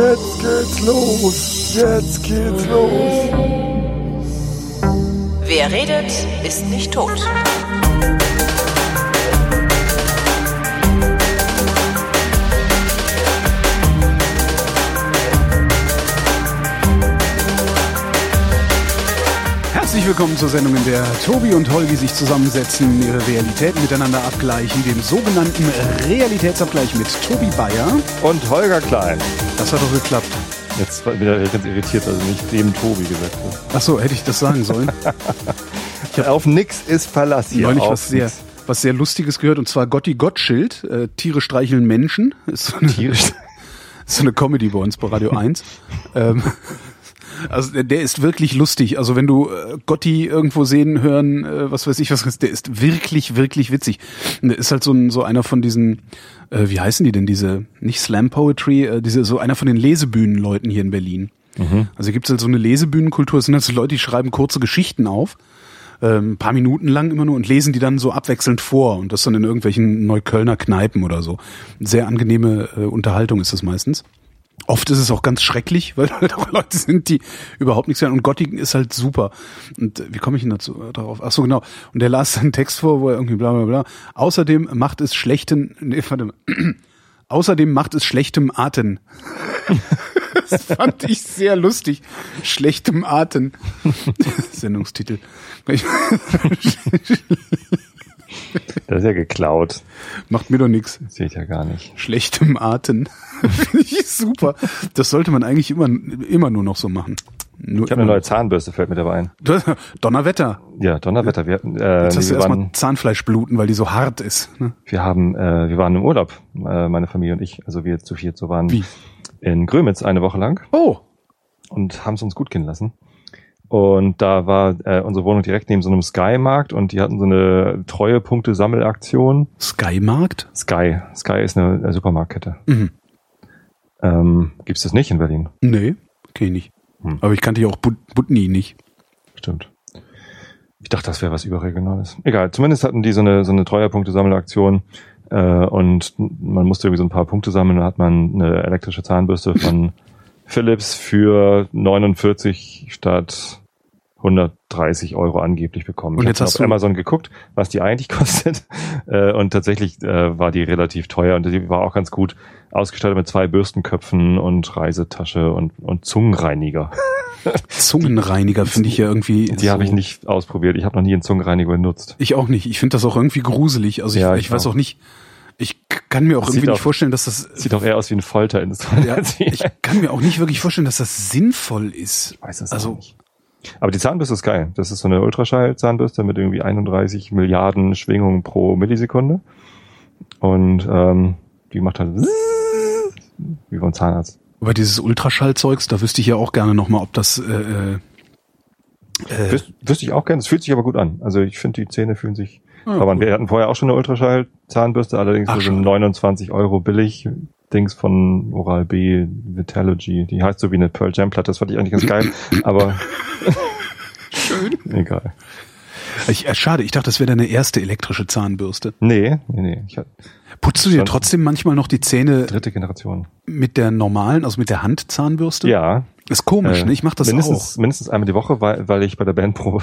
Jetzt geht's los. Jetzt geht's los. Wer redet, ist nicht tot. Willkommen zur Sendung, in der Tobi und Holgi sich zusammensetzen, ihre Realitäten miteinander abgleichen, dem sogenannten Realitätsabgleich mit Tobi Bayer. Und Holger Klein. Das hat doch geklappt. Jetzt bin ich ganz irritiert, also nicht dem Tobi gesagt hast. Ach so, hätte ich das sagen sollen. Auf nix ist Verlass hier. Neulich was sehr, was sehr Lustiges gehört, und zwar Gotti Gottschild, äh, Tiere streicheln Menschen. Ist so eine, Tiere ist so eine Comedy bei uns bei Radio 1. ähm, also der, der ist wirklich lustig. Also wenn du äh, Gotti irgendwo sehen, hören, äh, was weiß ich was, der ist wirklich, wirklich witzig. Und der ist halt so, ein, so einer von diesen, äh, wie heißen die denn, diese, nicht Slam Poetry, äh, diese, so einer von den Lesebühnenleuten hier in Berlin. Also gibt es halt so eine Lesebühnenkultur, das sind halt so Leute, die schreiben kurze Geschichten auf, ähm, ein paar Minuten lang immer nur und lesen die dann so abwechselnd vor und das dann in irgendwelchen Neuköllner Kneipen oder so. Sehr angenehme äh, Unterhaltung ist das meistens. Oft ist es auch ganz schrecklich, weil halt auch Leute sind, die überhaupt nichts hören. Und Gotti ist halt super. Und äh, wie komme ich denn dazu äh, darauf? Ach so, genau. Und der las einen Text vor, wo er irgendwie bla bla bla. Außerdem macht es schlechten, nee, warte mal. Außerdem macht es schlechtem Atem. das fand ich sehr lustig. Schlechtem Atem. Sendungstitel. Das ist ja geklaut. Macht mir doch nichts. Sehe ich ja gar nicht. Schlechtem Atem. Finde ich super. Das sollte man eigentlich immer, immer nur noch so machen. Nur Ich habe eine neue Zahnbürste, fällt mir dabei ein. Donnerwetter. Ja, Donnerwetter. Wir, äh, Jetzt hast du wir, erstmal waren, Zahnfleisch bluten, weil die so hart ist. Ne? wir haben, äh, wir waren im Urlaub, äh, meine Familie und ich, also wir zu viert so waren Wie? in Grömitz eine Woche lang Oh, und haben es uns gut gehen lassen. Und da war äh, unsere Wohnung direkt neben so einem Sky-Markt und die hatten so eine Treuepunkte-Sammelaktion. Skymarkt? Sky. Sky ist eine, äh, Supermarktkette. Mhm. Ähm, gibt's das nicht in Berlin? Nee, ich nicht. Hm. Aber ich kannte ja auch But Butni nicht. Stimmt. Ich dachte, das wäre was Überregionales. Egal, zumindest hatten die so eine, so eine Treuerpunkte-Sammelaktion äh, und man musste irgendwie so ein paar Punkte sammeln. Da hat man eine elektrische Zahnbürste von Philips für 49 statt 130 Euro angeblich bekommen. Und ich jetzt habe hast auf Amazon geguckt, was die eigentlich kostet äh, und tatsächlich äh, war die relativ teuer und die war auch ganz gut ausgestattet mit zwei Bürstenköpfen und Reisetasche und, und Zungenreiniger. Zungenreiniger finde ich ja irgendwie. Die so, habe ich nicht ausprobiert. Ich habe noch nie einen Zungenreiniger benutzt. Ich auch nicht. Ich finde das auch irgendwie gruselig. Also ich, Ja, ich, ich weiß auch. nicht. Ich kann mir auch Das irgendwie nicht auch- vorstellen, dass das. Sieht doch eher aus wie ein Folterinstrument. Ja, ich kann mir auch nicht wirklich vorstellen, dass das sinnvoll ist. Ich weiß es also nicht. Aber die Zahnbürste ist geil. Das ist so eine Ultraschall-Zahnbürste mit irgendwie 31 Milliarden Schwingungen pro Millisekunde. Und ähm, die macht halt wie beim Zahnarzt. Aber dieses Ultraschallzeugs, da wüsste ich ja auch gerne nochmal, ob das. Äh, äh, äh, Wüs wüsste ich auch gerne. Es fühlt sich aber gut an. Also ich finde, die Zähne fühlen sich. Ah, aber wir hatten vorher auch schon eine Ultraschall-Zahnbürste, allerdings Ach, für so schon. 29 Euro billig. Dings von Oral B, Vitalogy. Die heißt so wie eine Pearl Jam Platte. Das fand ich eigentlich ganz geil. aber Schön. egal. Ich, äh, schade, ich dachte, das wäre deine erste elektrische Zahnbürste. Nee, nee, nee. Ich Putzt du dir trotzdem manchmal noch die Zähne dritte Generation. mit der normalen, also mit der Handzahnbürste? Ja. Ist komisch, äh, ne? Ich mach das mindestens, auch. Mindestens einmal die Woche, weil, weil ich bei der Bandprobe,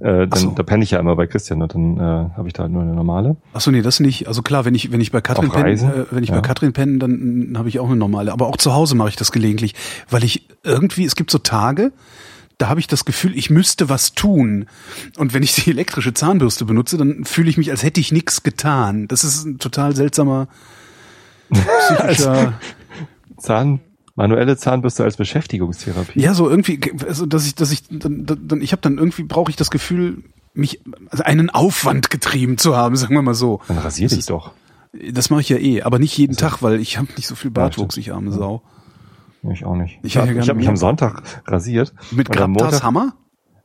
äh, Ach so. dann, da penne ich ja immer bei Christian und dann äh, habe ich da halt nur eine normale. Achso, nee, das nicht. Also klar, wenn ich, wenn ich bei Katrin penne, äh, wenn ich Ja. bei Katrin penne, dann habe ich auch eine normale. Aber auch zu Hause mache ich das gelegentlich, weil ich irgendwie, es gibt so Tage, da habe ich das Gefühl, ich müsste was tun. Und wenn ich die elektrische Zahnbürste benutze, dann fühle ich mich, als hätte ich nichts getan. Das ist ein total seltsamer psychischer. Zahn, manuelle Zahnbürste als Beschäftigungstherapie. ja, so irgendwie, also dass ich, dass ich, dann, dann ich habe dann irgendwie brauche ich das Gefühl, mich also einen Aufwand getrieben zu haben, sagen wir mal so. Dann rasier dich doch. Das mache ich ja eh, aber nicht jeden Tag, weil ich habe nicht so viel Bartwuchs, ich arme Sau. Ich auch nicht. Ich Ich, ich habe mich am Sonntag rasiert. Mit Montag- Hammer?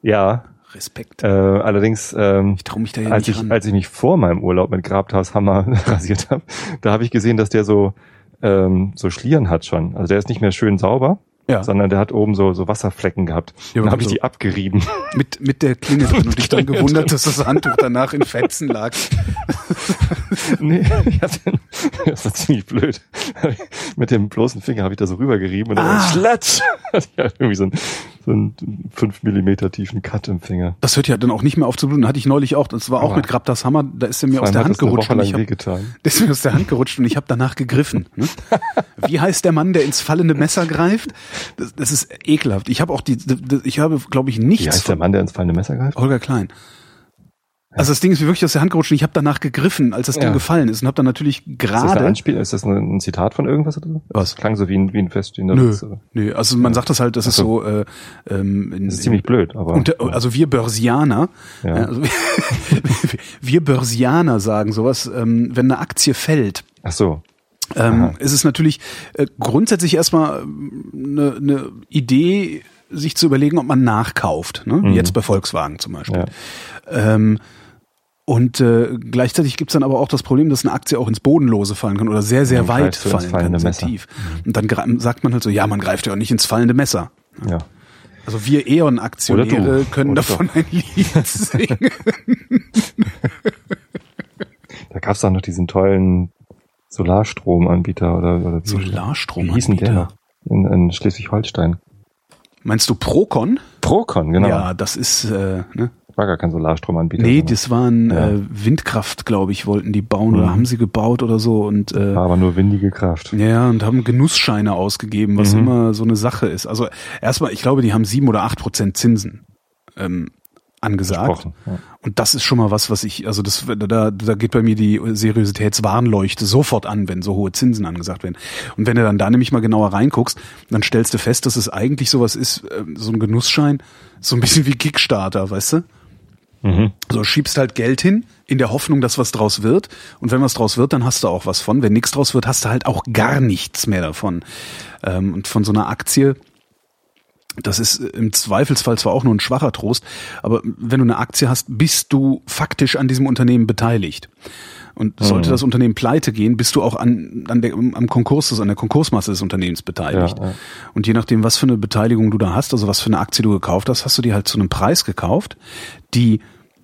Ja, Respekt. äh, allerdings, ähm, Ich traue mich da ja als nicht ich, ran. als ich mich vor meinem Urlaub mit Grabtas Hammer rasiert habe, da habe ich gesehen, dass der so, ähm, so Schlieren hat schon. Also der ist nicht mehr schön sauber. Ja. sondern der hat oben so, so Wasserflecken gehabt. Ja, dann habe ich so- die abgerieben. Mit, mit der Klinge drin und dich dann gewundert, dass das Handtuch danach in Fetzen lag. nee, ich hatte, das war ziemlich blöd. Mit dem bloßen Finger habe ich da so rübergerieben und dann Ah. schlatsch. Hatte ich halt irgendwie so so einen fünf Millimeter tiefen Cut im Finger. Das hört ja dann auch nicht mehr auf zu bluten. Hatte ich neulich auch. Das war auch Aber- mit Grabdas Hammer. Da ist er mir aus der Hand das gerutscht. Und ich hab, der ist mir aus der Hand gerutscht und ich habe danach gegriffen. Ne? Wie heißt der Mann, der ins fallende Messer greift? Das, das ist ekelhaft. Ich habe auch die, ich habe, glaube ich, Wie nichts heißt der Mann, der ins fallende Messer greift? Holger Klein. Also das Ding ist mir wirklich aus der Hand gerutscht und ich habe danach gegriffen, als das Ding Ja. gefallen ist und habe dann natürlich Ist das, gerade ein Anspiel, ist das ein, Zitat von irgendwas oder so? Was? Das klang so wie ein, wie ein feststehender Nö, Witz. nö. Also man sagt das halt, das ist so, äh, ähm, in, Das ist ziemlich blöd, aber. unter, also wir Börsianer, Ja. äh, also wir Börsianer sagen sowas, ähm, wenn eine Aktie fällt, Ach so. ähm, ist es natürlich äh, grundsätzlich erstmal eine, eine Idee, sich zu überlegen, ob man nachkauft. Ne? Mhm. Jetzt bei Volkswagen zum Beispiel. Ja. Ähm, und äh, gleichzeitig gibt's dann aber auch das Problem, dass eine Aktie auch ins Bodenlose fallen kann oder sehr, sehr Dann weit du fallen kann, sehr Messer. tief. Und dann sagt man halt so, ja, man greift ja auch nicht ins fallende Messer. Ja. Also wir Eon-Aktionäre du. können Oder davon ein Lied singen. Da gab's auch noch diesen tollen Solarstromanbieter oder, oder wie, Solarstrom. wie hieß denn der noch? In, in Schleswig-Holstein. Meinst du Procon? Procon, genau. Ja, das ist, äh, ne? War gar kein Solarstromanbieter. Nee, sondern das waren Ja. äh, Windkraft, glaube ich, wollten die bauen oder Mhm. haben sie gebaut oder so und äh, war aber nur windige Kraft. ja, und haben Genussscheine ausgegeben, was Mhm. immer so eine Sache ist. Also erstmal, ich glaube, die haben sieben oder acht Prozent Zinsen ähm, angesagt. Ja. Und das ist schon mal was, was ich, also das, da, da geht bei mir die Seriositätswarnleuchte sofort an, wenn so hohe Zinsen angesagt werden. Und wenn du dann da nämlich mal genauer reinguckst, dann stellst du fest, dass es eigentlich sowas ist, ähm, so ein Genussschein, so ein bisschen wie Kickstarter, weißt du? Mhm. So schiebst halt Geld hin, in der Hoffnung, dass was draus wird. Und wenn was draus wird, dann hast du auch was von. Wenn nichts draus wird, hast du halt auch gar nichts mehr davon. Ähm, und von so einer Aktie, das ist im Zweifelsfall zwar auch nur ein schwacher Trost, aber wenn du eine Aktie hast, bist du faktisch an diesem Unternehmen beteiligt. Und sollte Mhm. das Unternehmen pleite gehen, bist du auch an, an der, am Konkurs, an der Konkursmasse des Unternehmens beteiligt. Ja, ja. Und je nachdem, was für eine Beteiligung du da hast, also was für eine Aktie du gekauft hast, hast du die halt zu einem Preis gekauft, die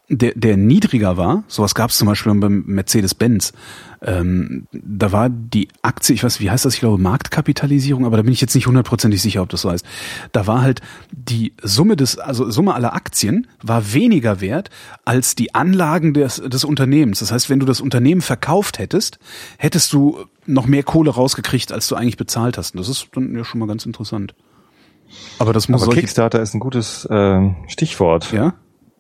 der, der niedriger war. Sowas gab es zum Beispiel beim Mercedes-Benz. Ähm, da war die Aktie, ich weiß, wie heißt das? Ich glaube Marktkapitalisierung, aber da bin ich jetzt nicht hundertprozentig sicher, ob das so heißt. Da war halt die Summe des, also Summe aller Aktien war weniger wert als die Anlagen des, des Unternehmens. Das heißt, wenn du das Unternehmen verkauft hättest, hättest du noch mehr Kohle rausgekriegt, als du eigentlich bezahlt hast. Und das ist dann ja schon mal ganz interessant. Aber das muss Aber Kickstarter ist ein gutes ähm, Stichwort, ja?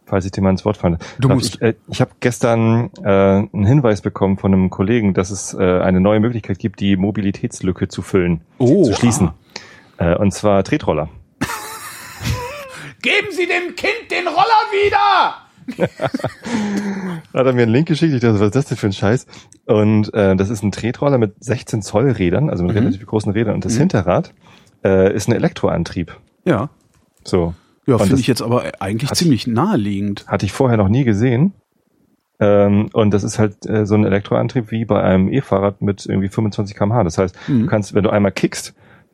Falls ich dir mal ins Wort falle. Du musst. Ich, äh, ich habe gestern äh, einen Hinweis bekommen von einem Kollegen, dass es äh, eine neue Möglichkeit gibt, die Mobilitätslücke zu füllen, Oh, zu schließen. Äh, und zwar Tretroller. Geben Sie dem Kind den Roller wieder! Hat er mir einen Link geschickt. Ich dachte, was ist das denn für ein Scheiß? Und äh, das ist ein Tretroller mit 16 Zoll Rädern, also mit Mhm. relativ großen Rädern. Und das Mhm. Hinterrad äh, ist ein Elektroantrieb. Ja. So. Ja, finde ich jetzt aber eigentlich ziemlich naheliegend. Hatte ich vorher noch nie gesehen. Ähm, und das ist halt äh, so ein Elektroantrieb wie bei einem E-Fahrrad mit irgendwie 25 km/h. Das heißt, du Mhm. kannst, wenn du einmal kickst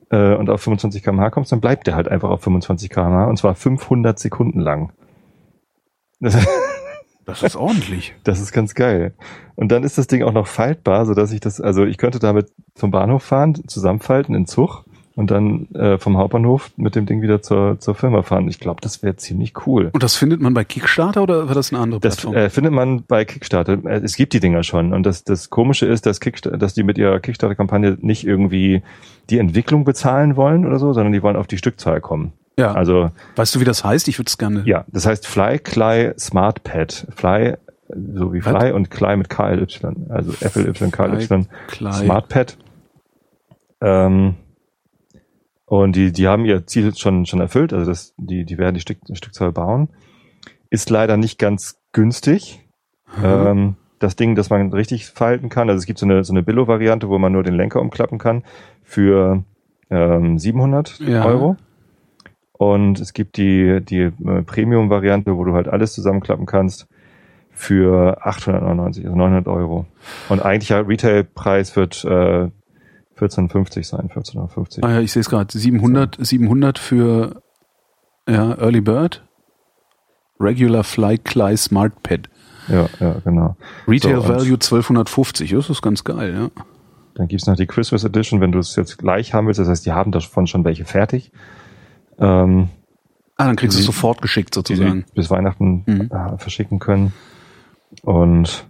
äh, und auf 25 km/h kommst, dann bleibt der halt einfach auf 25 km/h und zwar 500 Sekunden lang. Das, Das ist ordentlich. das ist ganz geil. Und dann ist das Ding auch noch faltbar, so dass ich das, also ich könnte damit zum Bahnhof fahren, zusammenfalten in Zug und dann äh, vom Hauptbahnhof mit dem Ding wieder zur, zur Firma fahren. Ich glaube, das wäre ziemlich cool. Und das findet man bei Kickstarter oder war das eine andere Das Plattform? äh, findet man bei Kickstarter. Äh, Es gibt die Dinger schon. Und das, das Komische ist, dass, Kickstarter, dass die mit ihrer Kickstarter-Kampagne nicht irgendwie die Entwicklung bezahlen wollen oder so, sondern die wollen auf die Stückzahl kommen. ja. Also weißt du, wie das heißt? Ich würde es gerne. ja, das heißt Fly, Cly, Smart Pad. Fly, so wie? Fly und Cly mit KLY. Also FLY, KLY. Smart Pad. Ähm, und die, die haben ihr Ziel schon, schon erfüllt. Also das, die, die werden die Stück, Stückzahl bauen. Ist leider nicht ganz günstig. Mhm. Ähm, das Ding, das man richtig falten kann. Also es gibt so eine, so eine Billo-Variante, wo man nur den Lenker umklappen kann für ähm, 700 Ja. Euro. Und es gibt die, die äh, Premium-Variante, wo du halt alles zusammenklappen kannst für 899, also 900 Euro. Und eigentlicher Retail-Preis wird äh, 1450 sein, 1450. Ah ja, ich sehe es gerade. 700, 700 für ja, Early Bird. Regular Fly Cly Smart Pad. Ja, ja, genau. Retail So, Value 1250. Das ist ganz geil, ja. Dann gibt's noch die Christmas Edition, wenn du es jetzt gleich haben willst. Das heißt, die haben davon schon welche fertig. Ähm, Ah, dann kriegst du es sofort geschickt sozusagen. bis Weihnachten Mhm. äh, verschicken können. Und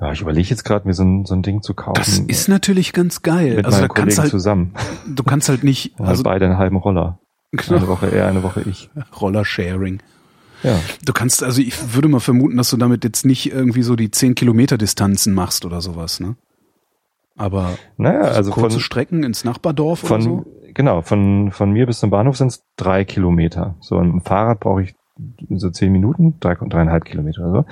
ja, ich überlege jetzt gerade, mir so ein, so ein Ding zu kaufen. Das ist natürlich ganz geil. mit Also meinen kannst Kollegen halt, zusammen. du kannst halt nicht, also halt beide einen halben Roller. Eine genau, Woche er, eine Woche ich. Roller Sharing. Ja. Du kannst, also ich würde mal vermuten, dass du damit jetzt nicht irgendwie so die 10 Kilometer Distanzen machst oder sowas, ne? Aber Naja, so also kurze von, Strecken ins Nachbardorf von oder so? genau, von, von mir bis zum Bahnhof sind es drei Kilometer. So ein Fahrrad brauche ich so zehn Minuten, drei, dreieinhalb Kilometer oder so.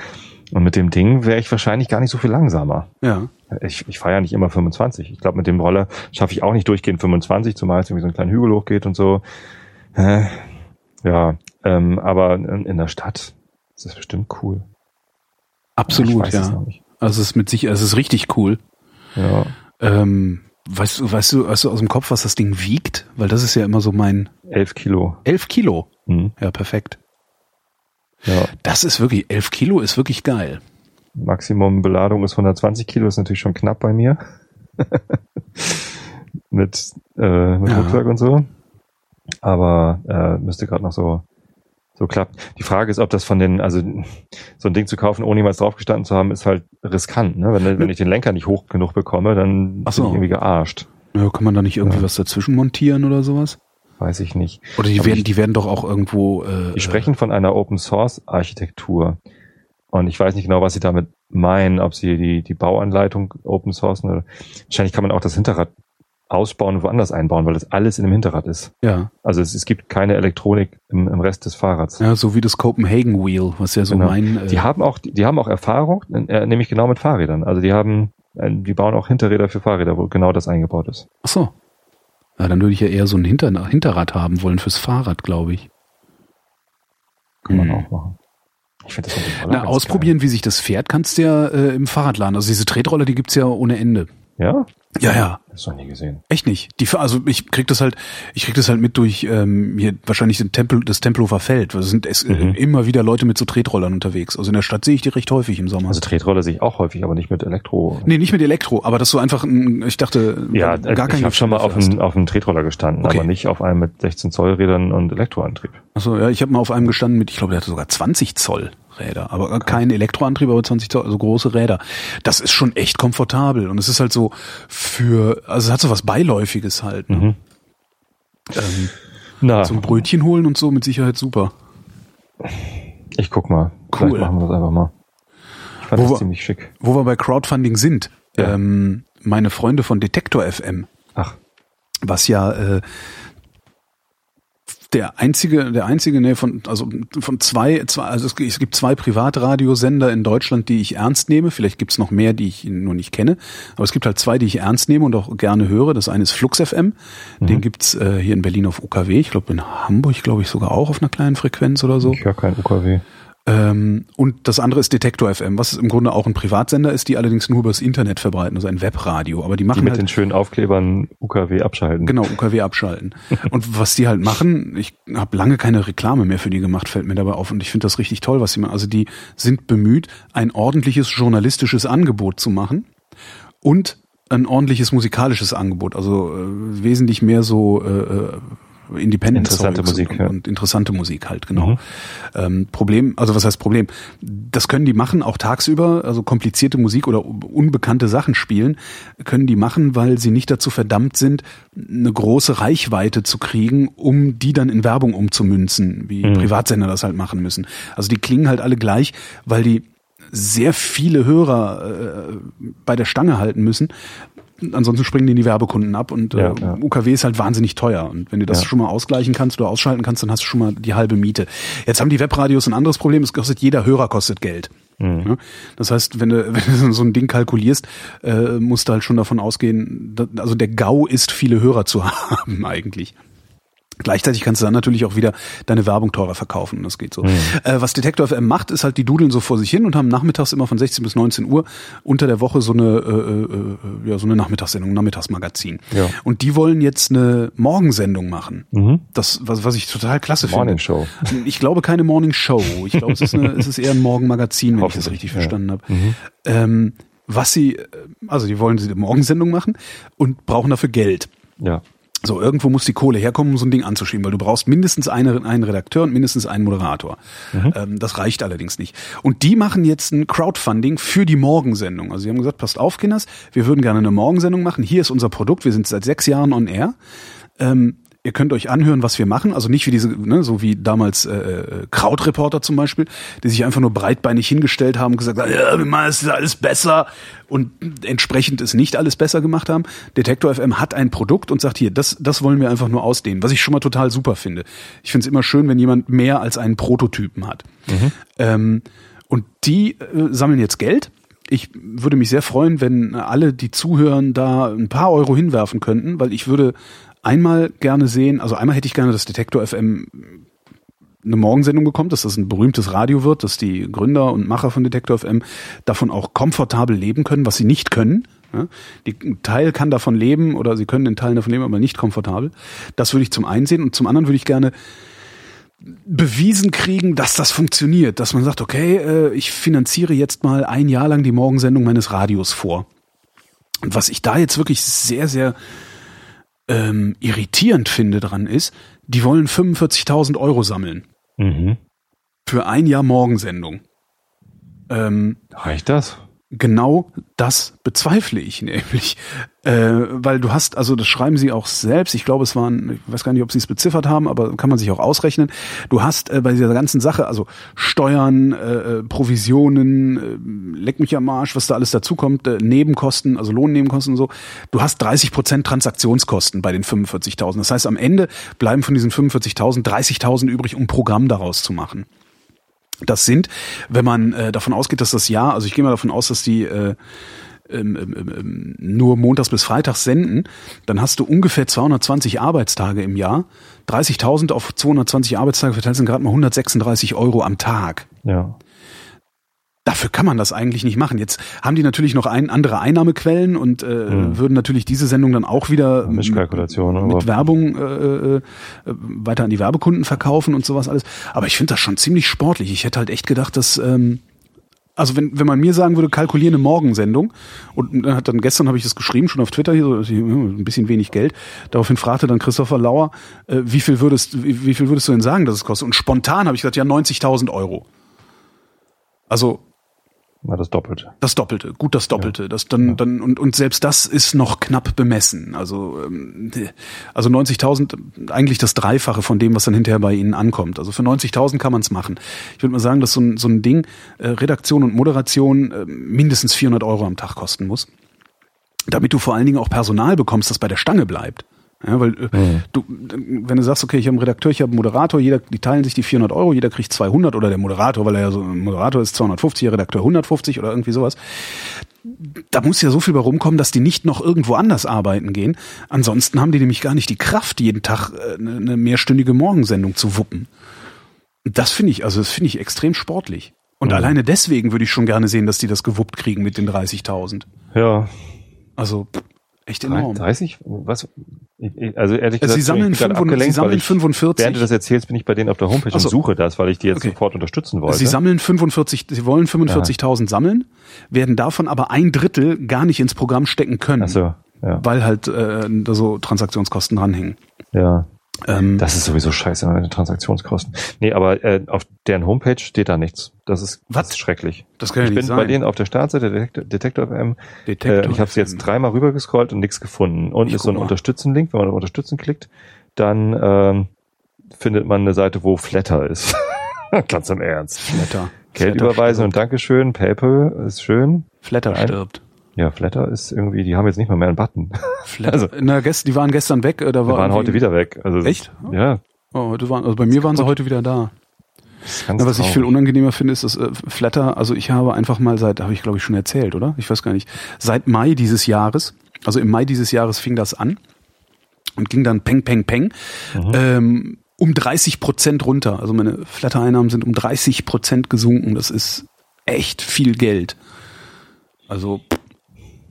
Und mit dem Ding wäre ich wahrscheinlich gar nicht so viel langsamer. Ja. Ich, ich fahre ja nicht immer 25. Ich glaube, mit dem Roller schaffe ich auch nicht durchgehend 25, zumal es irgendwie so einen kleinen Hügel hochgeht und so. Äh, ja, ähm, aber in, in der Stadt ist das bestimmt cool. Absolut, es ja. nicht. Also es ist mit sich, es ist richtig cool. Ja, Ähm, weißt du, weißt du, weißt du aus dem Kopf, was das Ding wiegt? Weil das ist ja immer so mein elf Kilo. 11 Kilo. Hm. Ja, perfekt. Ja, Das ist wirklich, 11 Kilo ist wirklich geil. Maximum Beladung ist 120 Kilo, ist natürlich schon knapp bei mir. mit äh, mit Ja. Rucksack und so. Aber äh, müsste gerade noch so so klappt. Die Frage ist, ob das von den, also so ein Ding zu kaufen, ohne jemals draufgestanden zu haben, ist halt riskant. Ne? Wenn, wenn ich den Lenker nicht hoch genug bekomme, dann Ach so. bin ich irgendwie gearscht. Ja, kann man da nicht irgendwie Ja. was dazwischen montieren oder sowas? Weiß ich nicht. Oder die Aber werden, ich- die werden doch auch irgendwo. Äh, Die sprechen von einer Open Source Architektur. Und ich weiß nicht genau, was sie damit meinen, ob sie die, die Bauanleitung Open Sourcen oder wahrscheinlich kann man auch das Hinterrad ausbauen und woanders einbauen, weil das alles in dem Hinterrad ist. Ja, Also es, es gibt keine Elektronik im, im Rest des Fahrrads. ja, so wie das Copenhagen Wheel, was ja so Genau. mein. Äh, Die haben auch, die haben auch Erfahrung, äh, nämlich genau mit Fahrrädern. Also die haben, äh, die bauen auch Hinterräder für Fahrräder, wo genau das eingebaut ist. ach so. Ja, dann würde ich ja eher so ein Hinter Hinterrad haben wollen fürs Fahrrad, glaube ich. Kann man Hm. auch machen. Ich finde das Na, ausprobieren, wie sich das fährt, kannst du ja äh, im Fahrradladen. Also diese Tretroller, die gibt's ja ohne Ende. Ja? Ja, ja. Das noch nie gesehen. Echt nicht. Die, also ich krieg das halt, ich krieg das halt mit durch ähm, hier wahrscheinlich den Tempel, das Tempelhofer Feld. Da sind es, Mhm. immer wieder Leute mit so Tretrollern unterwegs. Also in der Stadt sehe ich die recht häufig im Sommer. Also Tretroller sehe ich auch häufig, aber nicht mit Elektro. nee, nicht mit Elektro, aber dass du einfach, ein, ich dachte, Ja, gar gar kein ich habe schon mal auf einem, auf einem Tretroller gestanden, Okay. aber nicht auf einem mit 16 Zoll Rädern und Elektroantrieb. Achso, ja, ich habe mal auf einem gestanden mit, ich glaube, der hatte sogar 20 Zoll Räder, aber kein Elektroantrieb, aber 20 Zoll, also große Räder. Das ist schon echt komfortabel und es ist halt so für, also es hat so was Beiläufiges halt. Ne? Mhm. Ähm, Na, zum Brötchen holen und so mit Sicherheit super. ich guck mal. Cool. Vielleicht machen wir das einfach mal. Ich fand Wo das wir- ziemlich schick. Wo wir bei Crowdfunding sind, Ja. ähm, meine Freunde von Detektor FM, Ach, was ja äh, der einzige, der einzige, nee, von, also von zwei, zwei also es, gibt zwei Privatradiosender in Deutschland, die ich ernst nehme. Vielleicht gibt's noch mehr, die ich nur nicht kenne. Aber es gibt halt zwei, die ich ernst nehme und auch gerne höre. Das eine ist Flux FM. Den gibt's äh, hier in Berlin auf UKW. Ich glaube in Hamburg, glaube ich, sogar auch auf einer kleinen Frequenz oder so. ich höre kein UKW. Ähm, und das andere ist Detektor FM, was im Grunde auch ein Privatsender ist, die allerdings nur übers Internet verbreiten, also ein Webradio. Aber die Die machen mit halt den schönen Aufklebern UKW abschalten. Genau, UKW abschalten. Und was die halt machen, ich habe lange keine Reklame mehr für die gemacht, fällt mir dabei auf. Und ich finde das richtig toll, was sie machen. Also die sind bemüht, ein ordentliches journalistisches Angebot zu machen und ein ordentliches musikalisches Angebot. Also äh, wesentlich mehr so äh, äh, Independent Interessante Zeugs Musik, und, ja. und interessante Musik halt, genau. Mhm. Ähm, Problem, also was heißt Problem? Das können die machen, auch tagsüber, also komplizierte Musik oder unbekannte Sachen spielen, können die machen, weil sie nicht dazu verdammt sind, eine große Reichweite zu kriegen, um die dann in Werbung umzumünzen, wie Mhm. Privatsender das halt machen müssen. Also die klingen halt alle gleich, weil die sehr viele Hörer äh, bei der Stange halten müssen. Ansonsten springen die in die Werbekunden ab und äh, Ja, ja. UKW ist halt wahnsinnig teuer. Und wenn du das Ja. schon mal ausgleichen kannst oder ausschalten kannst, dann hast du schon mal die halbe Miete. Jetzt haben die Webradios ein anderes Problem. Es kostet jeder Hörer kostet Geld. Mhm. Das heißt, wenn du, wenn du so ein Ding kalkulierst, äh, musst du halt schon davon ausgehen, dass, also der GAU ist, viele Hörer zu haben eigentlich. Gleichzeitig kannst du dann natürlich auch wieder deine Werbung teurer verkaufen und das geht so. Äh, was Detektor FM macht, ist halt, die dudeln so vor sich hin und haben nachmittags immer von 16 bis 19 Uhr unter der Woche so eine, äh, äh, äh, ja, so eine Nachmittagssendung, Nachmittagsmagazin. Ja. Und die wollen jetzt eine Morgensendung machen. Mhm. Das, was, was ich total klasse Morning finde. Show. Ich glaube keine Morning Show. Ich glaube, es ist, eine, es ist eher ein Morgenmagazin, wenn ich das richtig ja. verstanden habe. Mhm. Ähm, was sie, also die wollen diese Morgensendung machen und brauchen dafür Geld. Ja. So, irgendwo muss die Kohle herkommen, um so ein Ding anzuschieben, weil du brauchst mindestens eine, einen Redakteur und mindestens einen Moderator. Ähm, das reicht allerdings nicht. Und die machen jetzt ein Crowdfunding für die Morgensendung. Also sie haben gesagt, passt auf, Kinders, wir würden gerne eine Morgensendung machen. Hier ist unser Produkt, wir sind seit sechs Jahren on air. Ähm, ihr könnt euch anhören, was wir machen. Also nicht wie diese, ne, so wie damals äh, äh, Krautreporter zum Beispiel, die sich einfach nur breitbeinig hingestellt haben und gesagt haben, ja, wir machen es ist alles besser und entsprechend es nicht alles besser gemacht haben. Detektor FM hat ein Produkt und sagt hier, das, das wollen wir einfach nur ausdehnen, was ich schon mal total super finde. Ich finde es immer schön, wenn jemand mehr als einen Prototypen hat. Ähm, und die äh, sammeln jetzt Geld. Ich würde mich sehr freuen, wenn alle, die zuhören, da ein paar Euro hinwerfen könnten, weil ich würde einmal gerne sehen, also einmal hätte ich gerne, dass Detektor FM eine Morgensendung bekommt, dass das ein berühmtes Radio wird, dass die Gründer und Macher von Detektor FM davon auch komfortabel leben können, was sie nicht können. Ja, die, ein Teil kann davon leben oder sie können in Teilen davon leben, aber nicht komfortabel. Das würde ich zum einen sehen und zum anderen würde ich gerne bewiesen kriegen, dass das funktioniert, dass man sagt, okay, äh, ich finanziere jetzt mal ein Jahr lang die Morgensendung meines Radios vor. Und was ich da jetzt wirklich sehr, sehr ähm, irritierend finde dran ist, die wollen 45.000 Euro sammeln Mhm. für ein Jahr Morgensendung. Ähm, Reicht das? Genau das bezweifle ich nämlich. Äh, weil du hast, also das schreiben sie auch selbst, ich glaube es waren, ich weiß gar nicht, ob sie es beziffert haben, aber kann man sich auch ausrechnen. Du hast äh, bei dieser ganzen Sache, also Steuern, äh, äh, Provisionen, äh, leck mich am Arsch, was da alles dazukommt, äh, Nebenkosten, also Lohnnebenkosten und so, du hast 30 Prozent Transaktionskosten bei den 45.000. Das heißt, am Ende bleiben von diesen 45.000 30.000 übrig, um Programm daraus zu machen. Das sind, wenn man äh, davon ausgeht, dass das Jahr, also ich gehe mal davon aus, dass die äh, ähm, ähm, ähm, nur montags bis freitags senden, dann hast du ungefähr 220 Arbeitstage im Jahr. 30.000 auf 220 Arbeitstage verteilt sind gerade mal 136 Euro am Tag. Ja. Dafür kann man das eigentlich nicht machen. Jetzt haben die natürlich noch ein, andere Einnahmequellen und äh, würden natürlich diese Sendung dann auch wieder Hm. Mischkalkulation, mit Werbung äh, äh, weiter an die Werbekunden verkaufen und sowas alles. Aber ich finde das schon ziemlich sportlich. Ich hätte halt echt gedacht, dass ähm, also wenn, wenn man mir sagen würde, kalkuliere eine Morgensendung und dann hat dann gestern habe ich das geschrieben, schon auf Twitter hier, so hm, ein bisschen wenig Geld. Daraufhin fragte dann Christopher Lauer, äh, wie viel würdest wie, wie viel würdest du denn sagen, dass es kostet? Und spontan habe ich gesagt, ja 90.000 Euro. Also Mal das Doppelte. das Doppelte, gut das Doppelte. Das dann, dann und, und selbst das ist noch knapp bemessen. Also ähm, also 90.000 eigentlich das Dreifache von dem, was dann hinterher bei Ihnen ankommt. Also für 90.000 kann man es machen. Ich würde mal sagen, dass so ein, so ein Ding äh, Redaktion und Moderation äh, mindestens 400 Euro am Tag kosten muss, damit du vor allen Dingen auch Personal bekommst, das bei der Stange bleibt. Ja, weil äh, du, wenn du sagst, okay, ich habe einen Redakteur, ich habe einen Moderator, jeder, die teilen sich die 400 Euro, jeder kriegt 200 oder der Moderator, weil er ja so ein Moderator ist 250, der Redakteur 150 oder irgendwie sowas. Da muss ja so viel bei rumkommen, dass die nicht noch irgendwo anders arbeiten gehen. Ansonsten haben die nämlich gar nicht die Kraft, jeden Tag äh, eine, mehrstündige Morgensendung zu wuppen. Das finde ich, also das finde ich extrem sportlich. Und alleine deswegen würde ich schon gerne sehen, dass die das gewuppt kriegen mit den 30.000. Ja. Also pff, echt enorm. 30? Was? Ich- ich- Also ehrlich gesagt, sie sammeln, ich gerade 500, sie sammeln ich, 45. Während du das erzählst, bin ich bei denen auf der Homepage so. und suche das, weil ich die jetzt Okay. sofort unterstützen wollte. Sie sammeln 45, sie wollen 45.000 sammeln, werden davon aber ein Drittel gar nicht ins Programm stecken können, Ach so, ja. weil halt äh, da so Transaktionskosten dranhängen. ja. Ähm, Das ist sowieso scheiße mit den Transaktionskosten. Nee, aber äh, auf deren Homepage steht da nichts. Das ist, Was? ist schrecklich. Das kann ja ich nicht bin sein. bei denen auf der Startseite Detektor, Detektor FM. Detektor äh, ich habe FM. jetzt dreimal rüber gescrollt und nichts gefunden. Unten Ich ist so ein. Unterstützen-Link. Wenn man auf Unterstützen klickt, dann ähm, findet man eine Seite, wo Flatter ist. Ganz im Ernst. Flatter. Geld Flatter überweisen und stirbt. Dankeschön. PayPal ist schön. Flatter Ein- stirbt. Ja, Flatter ist irgendwie, die haben jetzt nicht mal mehr einen Button. Flatter. Also- Na, gest, die waren gestern weg. Äh, da Die war waren irgendwie- heute wieder weg. Also, Echt? Ja. Oh, heute waren, also bei mir waren sie heute wieder da. Na, was ich viel unangenehmer finde, ist, dass äh, Flatter, also ich habe einfach mal seit, habe ich glaube ich schon erzählt, oder? Ich weiß gar nicht. Seit Mai dieses Jahres, also im Mai dieses Jahres fing das an. und ging dann peng, peng, peng. Mhm. Ähm, um 30 Prozent runter. Also meine Flatter-Einnahmen sind um 30 Prozent gesunken. Das ist echt viel Geld. Also,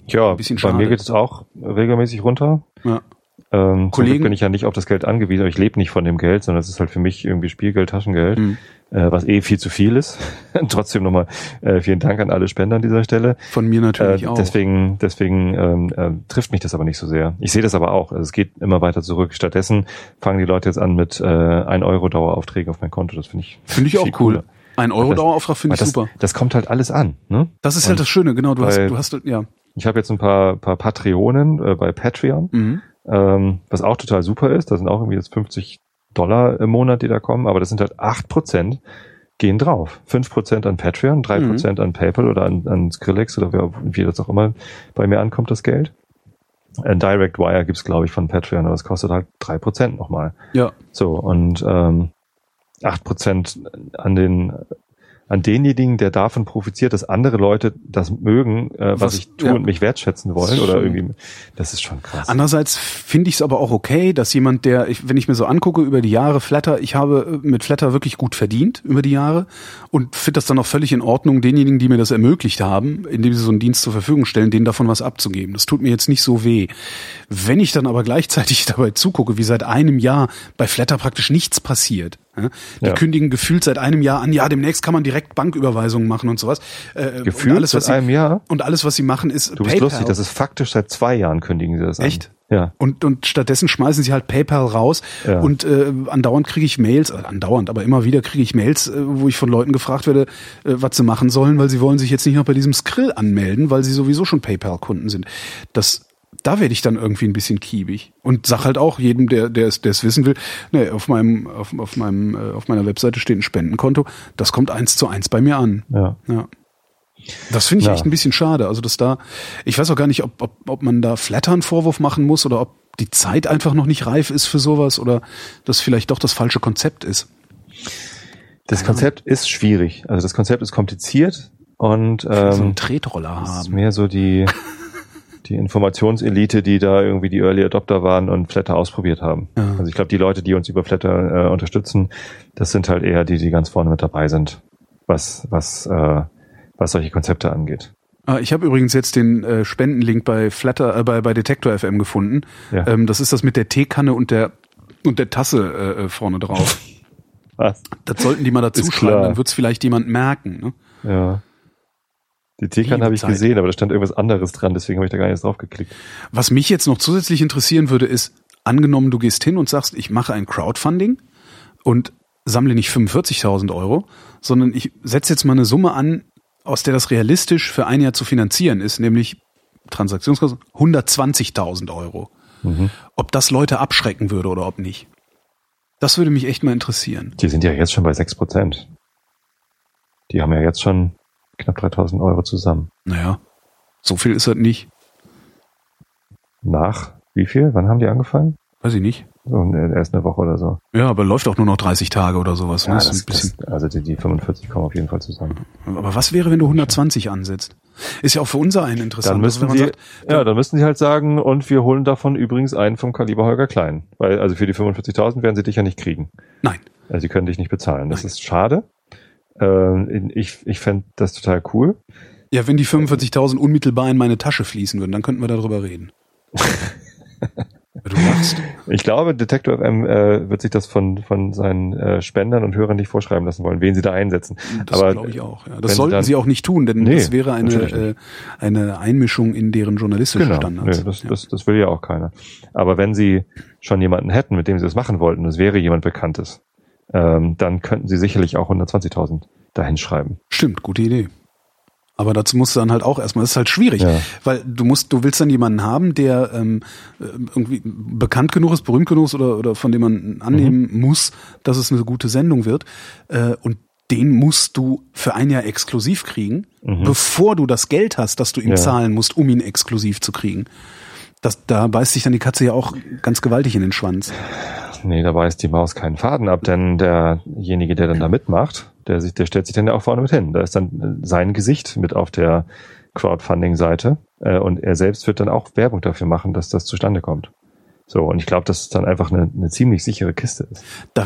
Ja, bisschen bei schade. mir geht es auch regelmäßig runter. ja. Ähm, Kollegen bin ich ja nicht auf das Geld angewiesen, aber ich lebe nicht von dem Geld, sondern es ist halt für mich irgendwie Spielgeld, Taschengeld, Mhm. äh, was eh viel zu viel ist. Trotzdem nochmal äh, vielen Dank an alle Spender an dieser Stelle. Von mir natürlich Äh, auch. deswegen deswegen ähm, äh, trifft mich das aber nicht so sehr. Ich sehe das aber auch. Also es geht immer weiter zurück. Stattdessen fangen die Leute jetzt an mit äh, 1 Euro Daueraufträge auf mein Konto. Das finde ich Finde ich auch cool. cooler. Ein Euro Dauerauftrag finde ich das, super. Das kommt halt alles an. Ne? Das ist halt das Schöne, genau. Du hast, du hast, ja. Ich habe jetzt ein paar, paar Patreonen äh, bei Patreon, Mhm. ähm, was auch total super ist. Da sind auch irgendwie jetzt 50 Dollar im Monat, die da kommen, aber das sind halt 8 Prozent gehen drauf. 5 Prozent an Patreon, 3 Mhm. Prozent an PayPal oder an, an Skrillex oder wer, wie das auch immer bei mir ankommt, das Geld. Ein Direct Wire gibt's glaube ich, von Patreon, aber das kostet halt 3 Prozent nochmal. Ja. So, und ähm, 8% an den an denjenigen, der davon profitiert, dass andere Leute das mögen, äh, was, Was- ich tue ja. und mich wertschätzen wollen Das ist oder schon- irgendwie, das ist schon krass. Andererseits finde ich es aber auch okay, dass jemand, der, ich, wenn ich mir so angucke über die Jahre Flatter, ich habe äh, mit Flatter wirklich gut verdient über die Jahre und finde das dann auch völlig in Ordnung, denjenigen, die mir das ermöglicht haben, indem sie so einen Dienst zur Verfügung stellen, denen davon was abzugeben. Das tut mir jetzt nicht so weh. Wenn ich dann aber gleichzeitig dabei zugucke, wie seit einem Jahr bei Flatter praktisch nichts passiert, ja, die Ja. kündigen gefühlt seit einem Jahr an, ja, demnächst kann man direkt Banküberweisungen machen und sowas. Äh, Gefühlt und alles, was seit sie, einem Jahr? Und alles, was sie machen, ist Du bist PayPal. lustig, das ist faktisch seit zwei Jahren kündigen sie das Echt? an. Ja. Und, und stattdessen schmeißen sie halt PayPal raus Ja. und äh, andauernd kriege ich Mails, äh, andauernd, aber immer wieder kriege ich Mails, äh, wo ich von Leuten gefragt werde, äh, was sie machen sollen, weil sie wollen sich jetzt nicht noch bei diesem Skrill anmelden, weil sie sowieso schon PayPal-Kunden sind. Das, da werde ich dann irgendwie ein bisschen kiebig und sag halt auch jedem, der der es der es wissen will, ne, auf meinem auf, auf meinem äh, auf meiner Webseite steht ein Spendenkonto, das kommt eins zu eins bei mir an. Ja. Ja. Das finde ich Ja. echt ein bisschen schade. Also, dass da, ich weiß auch gar nicht, ob, ob, ob man da Flatter einen Vorwurf machen muss oder ob die Zeit einfach noch nicht reif ist für sowas oder das vielleicht doch das falsche Konzept ist. Das Konzept ist schwierig. Also das Konzept ist kompliziert und so einen ähm, Tretroller es ist haben. mehr so die, die Informationselite, die da irgendwie die Early Adopter waren und Flatter ausprobiert haben. Ja. Also ich glaube, die Leute, die uns über Flatter äh, unterstützen, das sind halt eher die, die ganz vorne mit dabei sind, was, was, äh, was solche Konzepte angeht. Ah, Ich habe übrigens jetzt den äh, Spendenlink bei Flatter, äh, bei, bei Detektor FM gefunden. Ja. Ähm, das ist das mit der Teekanne und der und der Tasse äh, äh, vorne drauf. Was? Das sollten die mal dazu schreiben, dann wird es vielleicht jemand merken. Ne? Ja. Die Teekanne Liebe habe ich Zeit. gesehen, aber da stand irgendwas anderes dran, deswegen habe ich da gar nicht drauf geklickt. Was mich jetzt noch zusätzlich interessieren würde, ist, angenommen, du gehst hin und sagst, ich mache ein Crowdfunding und sammle nicht 45.000 Euro, sondern ich setze jetzt mal eine Summe an, aus der das realistisch für ein Jahr zu finanzieren ist, nämlich Transaktionskosten 120.000 Euro. Ob das Leute abschrecken würde oder ob nicht. Das würde mich echt mal interessieren. Die sind ja jetzt schon bei 6%. Die haben ja jetzt schon knapp 3000 Euro zusammen. Naja, so viel ist das nicht. Nach wie viel? Wann haben die angefangen? Weiß ich nicht. So, äh, erst eine Woche oder so. Ja, aber läuft auch nur noch 30 Tage oder sowas. ne? Ja, Das ist das, das, also die, die 45 kommen auf jeden Fall zusammen. Aber was wäre, wenn du 120 ansetzt? Ist ja auch für unser einen interessant. Dann müssen wenn man sie, sagt, ja, dann müssen sie halt sagen, und wir holen davon übrigens einen vom Kaliber Holger Klein. Weil, also für die 45.000 werden sie dich ja nicht kriegen. nein, Also sie können dich nicht bezahlen. Das Nein. ist schade. Ähm, ich ich fände das total cool. ja, wenn die 45.000 unmittelbar in meine Tasche fließen würden, dann könnten wir darüber reden. du lachst. Ich glaube, Detector FM äh, wird sich das von, von seinen äh, Spendern und Hörern nicht vorschreiben lassen wollen, wen sie da einsetzen. Das glaube ich auch. Ja. Das sie sollten dann- sie auch nicht tun, denn Nee, das wäre eine, äh, eine Einmischung in deren journalistische Genau, Standards. nee, das, ja. das, das will ja auch keiner. Aber wenn sie schon jemanden hätten, mit dem sie das machen wollten, das wäre jemand Bekanntes, ähm, dann könnten sie sicherlich auch 120.000 dahin schreiben. Stimmt, gute Idee. Aber dazu musst du dann halt auch erstmal, das ist halt schwierig, Ja. weil du musst, du willst dann jemanden haben, der ähm, äh, irgendwie bekannt genug ist, berühmt genug ist oder, oder von dem man annehmen Mhm. muss, dass es eine gute Sendung wird. Äh, und den musst du für ein Jahr exklusiv kriegen, bevor du das Geld hast, das du ihm Mhm. Ja. zahlen musst, um ihn exklusiv zu kriegen. Das, da beißt sich dann die Katze ja auch ganz gewaltig in den Schwanz. Nee, da beißt die Maus keinen Faden ab, denn derjenige, der dann da mitmacht, der, sich, der stellt sich dann ja auch vorne mit hin. Da ist dann äh, sein Gesicht mit auf der Crowdfunding-Seite äh, und er selbst wird dann auch Werbung dafür machen, dass das zustande kommt. So, und ich glaube, dass es dann einfach eine, eine ziemlich sichere Kiste ist. Da,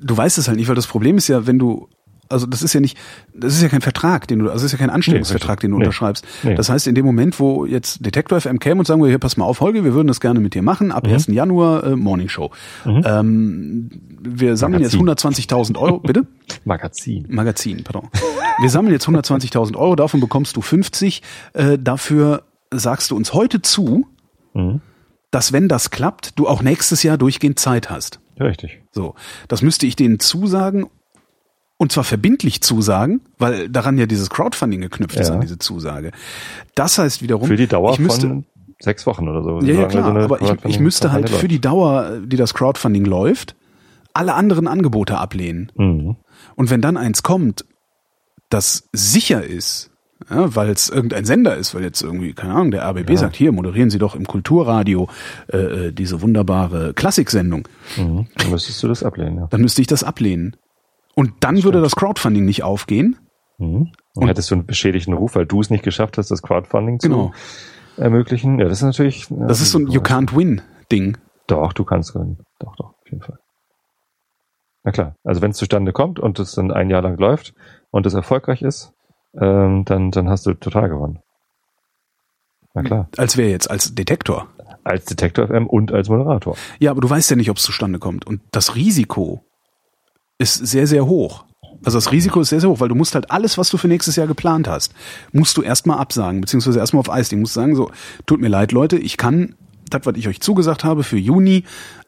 du weißt es halt nicht, weil das Problem ist ja, wenn du also das ist ja nicht, das ist ja kein Vertrag, den du, also das ist ja kein Anstellungsvertrag, den du nee. unterschreibst. Nee. Das heißt, in dem Moment, wo jetzt Detektor FM käme und sagen wir, hier, pass mal auf, Holger, wir würden das gerne mit dir machen, ab 1. Januar äh, Morning Show. Ähm, wir sammeln jetzt Magazin. 120.000 Euro, bitte? Magazin. Magazin, pardon. Wir sammeln jetzt 120.000 Euro, davon bekommst du 50. Äh, dafür sagst du uns heute zu, Mhm. dass wenn das klappt, du auch nächstes Jahr durchgehend Zeit hast. Richtig. So, das müsste ich denen zusagen und zwar verbindlich zusagen, weil daran ja dieses Crowdfunding geknüpft ist Ja. an diese Zusage. Das heißt wiederum, Für die Dauer ich müsste, von sechs Wochen oder so. ja, ja klar, so aber ich, ich müsste halt für die Dauer, die das Crowdfunding läuft, alle anderen Angebote ablehnen. Mhm. Und wenn dann eins kommt, das sicher ist, ja, weil es irgendein Sender ist, weil jetzt irgendwie, keine Ahnung, der RBB sagt, hier moderieren Sie doch im Kulturradio äh, äh, diese wunderbare Klassiksendung, Mhm. Dann müsstest du das ablehnen, ja. dann müsste ich das ablehnen. Und dann würde das Crowdfunding nicht aufgehen. Mhm. Und, hättest du einen beschädigten Ruf, weil du es nicht geschafft hast, das Crowdfunding Genau. zu ermöglichen. Ja, das ist natürlich. ja, Das ist so ein You can't win Ding. Doch, du kannst gewinnen. Doch, doch, auf jeden Fall. Na klar. Also wenn es zustande kommt und es dann ein Jahr lang läuft und es erfolgreich ist, ähm, dann, dann hast du total gewonnen. Na klar. Als wäre jetzt, als Detektor. Als Detektor FM und als Moderator. Ja, aber du weißt ja nicht, ob es zustande kommt. Und das Risiko ist sehr, sehr hoch. Also das Risiko ist sehr, sehr hoch, weil du musst halt alles, was du für nächstes Jahr geplant hast, musst du erstmal absagen, beziehungsweise erstmal auf Eis legen. Du musst sagen, so, tut mir leid, Leute, ich kann das, was ich euch zugesagt habe für Juni,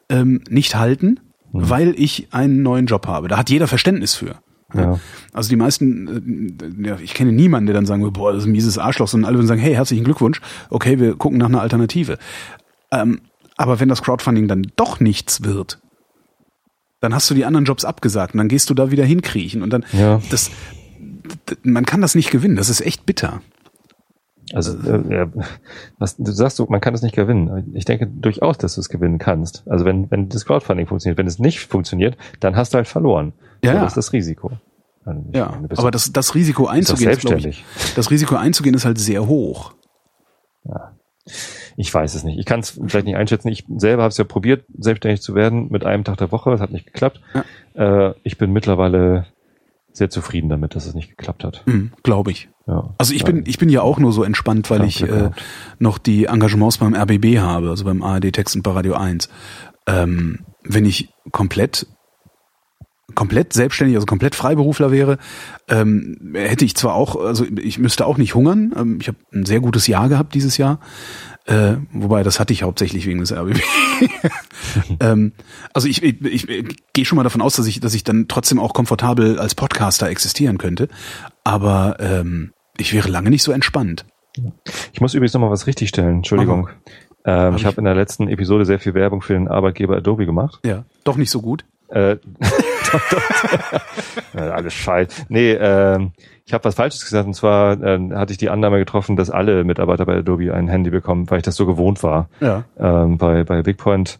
ähm, nicht halten, weil ich einen neuen Job habe. Da hat jeder Verständnis für. Ja. Also die meisten, äh, ja, ich kenne niemanden, der dann sagen würde, boah, das ist ein mieses Arschloch, sondern alle würden sagen, hey, herzlichen Glückwunsch, okay, wir gucken nach einer Alternative. Ähm, aber wenn das Crowdfunding dann doch nichts wird, dann hast du die anderen Jobs abgesagt und dann gehst du da wieder hinkriechen und dann, Ja. das, man kann das nicht gewinnen, das ist echt bitter. Also, äh, ja, was, du sagst so, man kann es nicht gewinnen. Ich denke durchaus, dass du es gewinnen kannst. Also wenn, wenn das Crowdfunding funktioniert, wenn es nicht funktioniert, dann hast du halt verloren. Ja, so, ja. das ist das Risiko. Also, ich Ja, meine, aber das, das Risiko einzugehen, ist, ich, das Risiko einzugehen ist halt sehr hoch. Ich weiß es nicht. Ich kann es vielleicht nicht einschätzen. Ich selber habe es ja probiert, selbstständig zu werden mit einem Tag der Woche. Das hat nicht geklappt. Äh, ich bin mittlerweile sehr zufrieden damit, dass es nicht geklappt hat. Mhm, Glaube ich. Ja. Also ich Ja. bin, ich bin ja auch nur so entspannt, weil Ja, ich äh, noch die Engagements beim RBB habe, also beim ARD Text und bei Radio 1. Ähm, wenn ich komplett komplett selbstständig, also komplett Freiberufler wäre, ähm, hätte ich zwar auch, also ich müsste auch nicht hungern. Ähm, ich habe ein sehr gutes Jahr gehabt dieses Jahr, äh, wobei das hatte ich hauptsächlich wegen des RBB. ähm, also ich, ich, ich, ich gehe schon mal davon aus, dass ich, dass ich dann trotzdem auch komfortabel als Podcaster existieren könnte. Aber ähm, ich wäre lange nicht so entspannt. Ich muss übrigens nochmal was richtigstellen. Entschuldigung. Ähm, ich ich- habe in der letzten Episode sehr viel Werbung für den Arbeitgeber Adobe gemacht. Ja, doch nicht so gut. Äh, alles scheiß. Nee, ähm, ich habe was Falsches gesagt. Und zwar äh, hatte ich die Annahme getroffen, dass alle Mitarbeiter bei Adobe ein Handy bekommen, weil ich das so gewohnt war. Ja. Ähm, bei, bei BigPoint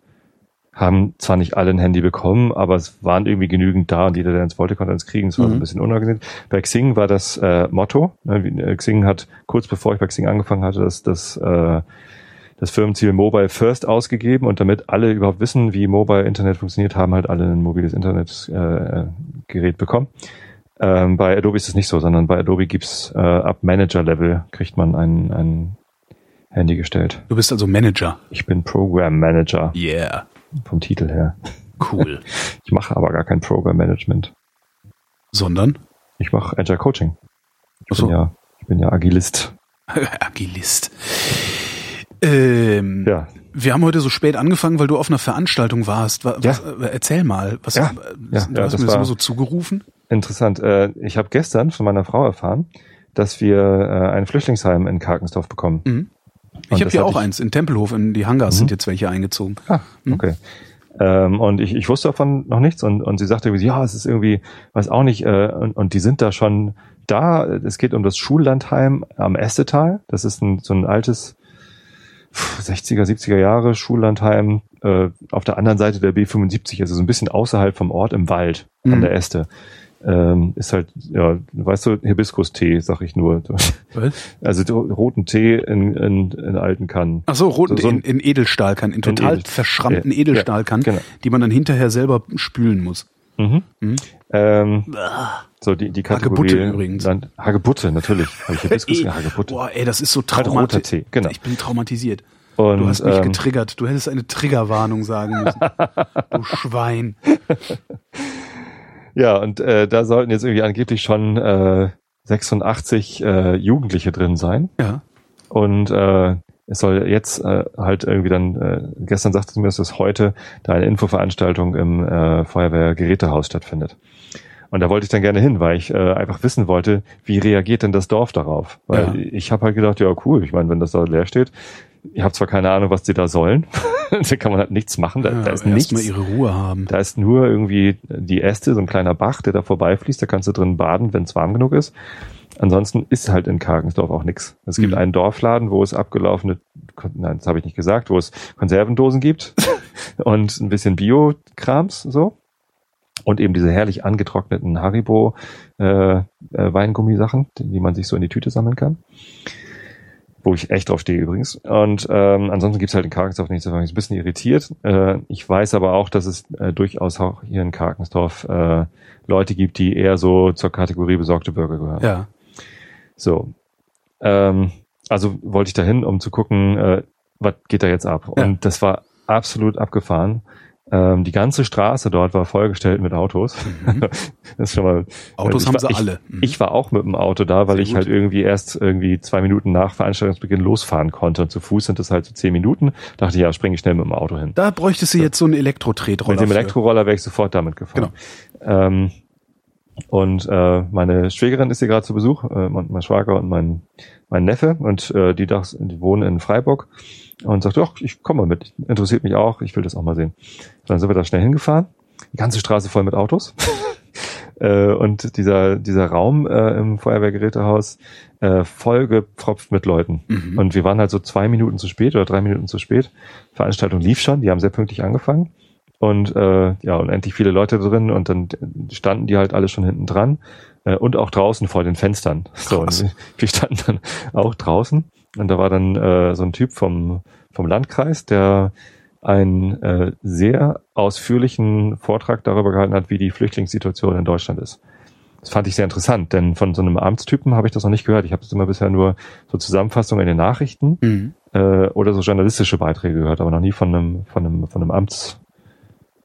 haben zwar nicht alle ein Handy bekommen, aber es waren irgendwie genügend da und jeder, der eins wollte, konnte eins kriegen. Es war so Mhm. ein bisschen unangenehm. Bei Xing war das äh, Motto. Ne, äh, Xing hat kurz bevor ich bei Xing angefangen hatte, das, das, äh, das Firmenziel Mobile First ausgegeben und damit alle überhaupt wissen, wie Mobile Internet funktioniert, haben halt alle ein mobiles Internetgerät äh, Gerät bekommen. Ähm, bei Adobe ist es nicht so, sondern bei Adobe gibt's äh, ab Manager-Level kriegt man ein, ein Handy gestellt. Du bist also Manager. Ich bin Program Manager Yeah. vom Titel her. Cool. Ich mache aber gar kein Program Management. Sondern Ich mache Agile Coaching. Ich so. bin ja, ich bin ja Agilist. Agilist. Ähm, Ja. Wir haben heute so spät angefangen, weil du auf einer Veranstaltung warst. Was, Ja. was, erzähl mal. Was, Ja. äh, Ja, du ja, hast mir das nur so zugerufen. Interessant. Äh, ich habe gestern von meiner Frau erfahren, dass wir äh, ein Flüchtlingsheim in Karkensdorf bekommen. Mhm. Ich habe hier auch ich- eins in Tempelhof, in die Hangars Mhm. sind jetzt welche eingezogen. Ah, okay. Ähm, und ich, ich wusste davon noch nichts und, und sie sagte irgendwie, ja, es ist irgendwie, weiß auch nicht, äh, und, und die sind da schon da. Es geht um das Schullandheim am Estetal. Das ist ein, so ein altes 60er, 70er Jahre Schullandheim äh, auf der anderen Seite der B75, also so ein bisschen außerhalb vom Ort im Wald Mhm. an der Este. ähm, ist halt, ja, weißt du, Hibiskus-Tee, sag ich nur. Was? Also roten Tee in, in, in alten Kannen. Ach so, roten So- so in, in Edelstahlkannen, in total Edel- verschrammten Ja, Edelstahlkannen, ja, genau. die man dann hinterher selber spülen muss. Mhm. Mhm. Ähm, so die, die Kategorie. Hagebutte übrigens. Land, Hagebutte, natürlich. Habe ich Hibiskus Ey, Hagebutte. Boah, ey, das ist so Halt traumatisiert. Genau. Ich bin traumatisiert. Und, Du hast mich ähm, getriggert. Du hättest eine Triggerwarnung sagen müssen. du Schwein. Ja, und äh, da sollten jetzt irgendwie angeblich schon äh, 86 äh, Jugendliche drin sein. Ja. Und äh, es soll jetzt äh, halt irgendwie dann, äh, gestern sagte sie mir, dass es heute da eine Infoveranstaltung im äh, Feuerwehrgerätehaus stattfindet. Und da wollte ich dann gerne hin, weil ich äh, einfach wissen wollte, wie reagiert denn das Dorf darauf? Weil Ja. ich habe halt gedacht, ja cool, ich meine, wenn das da leer steht, ich habe zwar keine Ahnung, was die da sollen, da kann man halt nichts machen, da, da ist ja, nichts. Erstmal ihre Ruhe haben. Da ist nur irgendwie die Äste, so ein kleiner Bach, der da vorbeifließt. Da kannst du drin baden, wenn es warm genug ist. Ansonsten ist halt in Karkensdorf auch nichts. Es gibt Mhm. einen Dorfladen, wo es abgelaufene, nein, das habe ich nicht gesagt, wo es Konservendosen gibt und ein bisschen Bio-Krams so. Und eben diese herrlich angetrockneten Haribo äh, äh, Weingummisachen, die, man sich so in die Tüte sammeln kann. Wo ich echt drauf stehe übrigens. Und ähm, ansonsten gibt's halt in Karkensdorf nichts. Da war ich ein bisschen irritiert. Äh, ich weiß aber auch, dass es äh, durchaus auch hier in Karkensdorf äh, Leute gibt, die eher so zur Kategorie besorgte Bürger gehören. Ja. So. Ähm, also wollte ich dahin, um zu gucken, äh, was geht da jetzt ab. Ja. Und das war absolut abgefahren. Ähm, die ganze Straße dort war vollgestellt mit Autos. das ist schon mal. Mhm. Autos ich haben war, sie ich, alle. Mhm. Ich war auch mit dem Auto da, weil Sehr ich gut. halt irgendwie erst irgendwie zwei Minuten nach Veranstaltungsbeginn losfahren konnte. Und zu Fuß sind das halt so zehn Minuten. Dachte ich, ja, springe ich schnell mit dem Auto hin. Da bräuchtest du jetzt so einen Elektro-Tretroller. Mit dem. Elektroroller wäre ich sofort damit gefahren. Ähm, und äh, meine Schwägerin ist hier gerade zu Besuch, äh, mein, mein Schwager und mein, mein Neffe. Und äh, die, dach, die wohnen in Freiburg und sagt, doch, ich komme mal mit. Interessiert mich auch, ich will das auch mal sehen. Dann sind wir da schnell hingefahren. Die ganze Straße voll mit Autos. äh, und dieser, dieser Raum äh, im Feuerwehrgerätehaus äh, voll gepfropft mit Leuten. Mhm. Und wir waren halt so zwei Minuten zu spät oder drei Minuten zu spät. Veranstaltung lief schon, die haben sehr pünktlich angefangen. Und äh, ja, unendlich viele Leute drin und dann standen die halt alle schon hinten dran äh, und auch draußen vor den Fenstern. So, und wir- standen dann auch draußen und da war dann äh, so ein Typ vom, vom Landkreis, der einen äh, sehr ausführlichen Vortrag darüber gehalten hat, wie die Flüchtlingssituation in Deutschland ist. Das fand ich sehr interessant, denn von so einem Amtstypen habe ich das noch nicht gehört. Ich habe es immer bisher nur so Zusammenfassungen in den Nachrichten Mhm. äh, oder so journalistische Beiträge gehört, aber noch nie von einem, von einem, von einem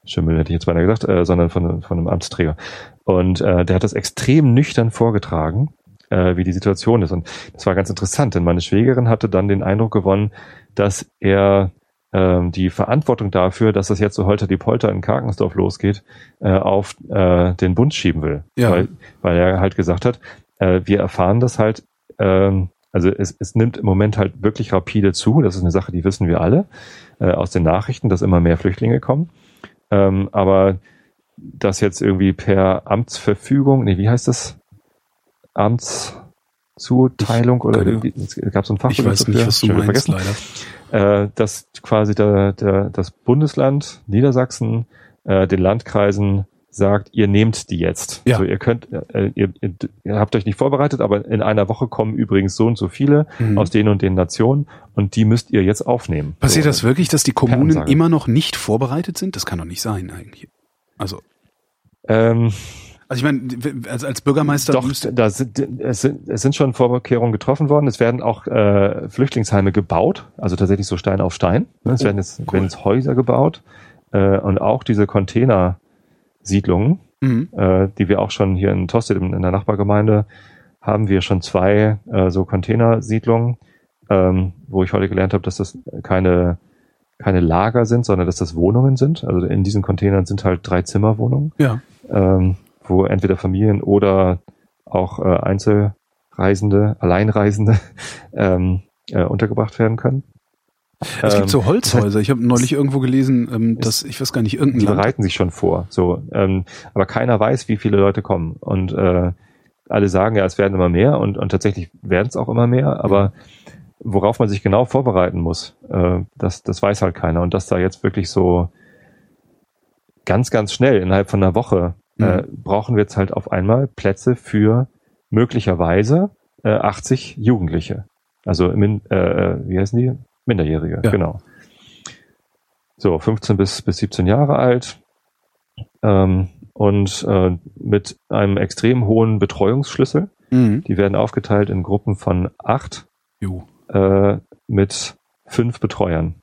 Amtsschimmel, hätte ich jetzt beinahe gesagt, äh, sondern von, einem- von einem Amtsträger. Und äh, der hat das extrem nüchtern vorgetragen, äh, wie die Situation ist. Und das war ganz interessant, denn meine Schwägerin hatte dann den Eindruck gewonnen, dass er ähm, die Verantwortung dafür, dass das jetzt so holter die Polter in Karkensdorf losgeht, äh, auf äh, den Bund schieben will. Ja. Weil, weil er halt gesagt hat, äh, wir erfahren das halt, ähm, also es, es nimmt im Moment halt wirklich rapide zu. Das ist eine Sache, die wissen wir alle äh, aus den Nachrichten, dass immer mehr Flüchtlinge kommen. Ähm, aber das jetzt irgendwie per Amtsverfügung, nee, wie heißt das? Amtszuteilung oder irgendwie, es gab so ein Fach. Ich weiß nicht, was du meinst, vergessen leider. äh, dass quasi der, der, das Bundesland Niedersachsen äh, den Landkreisen sagt, ihr nehmt die jetzt. Ja. Also ihr könnt, äh, ihr, ihr, habt euch nicht vorbereitet, aber in einer Woche kommen übrigens so und so viele Mhm. aus den und den Nationen und die müsst ihr jetzt aufnehmen. Passiert so, das wirklich, dass die Kommunen immer noch nicht vorbereitet sind? Das kann doch nicht sein eigentlich. Also, Ähm, also ich meine, als, als Bürgermeister doch, da sind, es, sind, es sind schon Vorkehrungen getroffen worden. Es werden auch äh, Flüchtlingsheime gebaut, also tatsächlich so Stein auf Stein. Ne? Es Oh, werden jetzt, cool. werden jetzt Häuser gebaut äh, und auch diese Containersiedlungen, Mhm. äh, die wir auch schon hier in Tosted in, in der Nachbargemeinde haben wir schon zwei äh, so Containersiedlungen, ähm, wo ich heute gelernt habe, dass das keine keine Lager sind, sondern dass das Wohnungen sind. Also in diesen Containern sind halt drei Zimmerwohnungen, ja. ähm, wo entweder Familien oder auch äh, Einzelreisende, Alleinreisende ähm, äh, untergebracht werden können. Es Ähm, gibt so Holzhäuser. Ich habe neulich irgendwo gelesen, ähm, dass, ich weiß gar nicht, irgendein die Land. bereiten sich schon vor. So, ähm, aber keiner weiß, wie viele Leute kommen. Und äh, alle sagen ja, es werden immer mehr und, und tatsächlich werden es auch immer mehr, aber worauf man sich genau vorbereiten muss, äh, das, das weiß halt keiner. Und dass da jetzt wirklich so ganz, ganz schnell innerhalb von einer Woche äh, brauchen wir jetzt halt auf einmal Plätze für möglicherweise äh, 80 Jugendliche. Also min, äh, wie heißen die? Minderjährige, Ja. genau. So, 15 bis, bis 17 Jahre alt. Ähm, und äh, mit einem extrem hohen Betreuungsschlüssel. Mhm. Die werden aufgeteilt in Gruppen von acht äh, mit fünf Betreuern.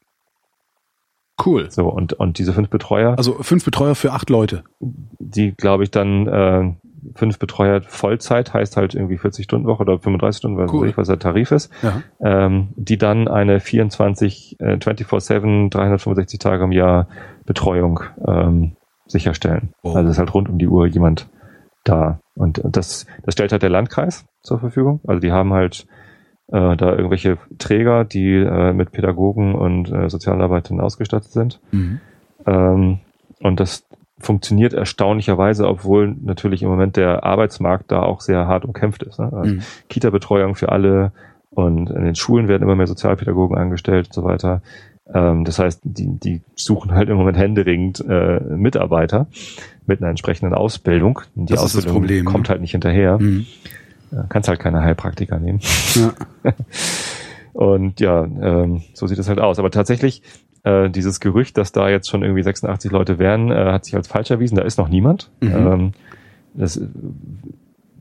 Cool. So, und, und diese fünf Betreuer, Also fünf Betreuer für acht Leute. die glaube ich dann äh, fünf Betreuer Vollzeit, heißt halt irgendwie 40 Stunden Woche oder 35 Stunden, was Cool. weiß ich, was der Tarif ist, Ja. ähm, die dann eine 24, äh, 24-7, 365 Tage im Jahr Betreuung ähm, sicherstellen. Oh. Also ist halt rund um die Uhr jemand da. Und das, das stellt halt der Landkreis zur Verfügung. Also die haben halt äh, da irgendwelche Träger, die äh, mit Pädagogen und äh, Sozialarbeitern ausgestattet sind. Mhm. Ähm, und das funktioniert erstaunlicherweise, obwohl natürlich im Moment der Arbeitsmarkt da auch sehr hart umkämpft ist. Ne? Also Mhm. Kita-Betreuung für alle und in den Schulen werden immer mehr Sozialpädagogen angestellt und so weiter. Ähm, das heißt, die, die suchen halt im Moment händeringend äh, Mitarbeiter mit einer entsprechenden Ausbildung. Die Das ist das Ausbildung Problem, kommt ne? halt nicht hinterher. Mhm. Äh, Kannst halt keine Heilpraktiker nehmen. Ja. Und ja, ähm, so sieht es halt aus. Aber tatsächlich, äh, dieses Gerücht, dass da jetzt schon irgendwie 86 Leute wären, äh, hat sich als falsch erwiesen. Da ist noch niemand. Mhm. Ähm, das,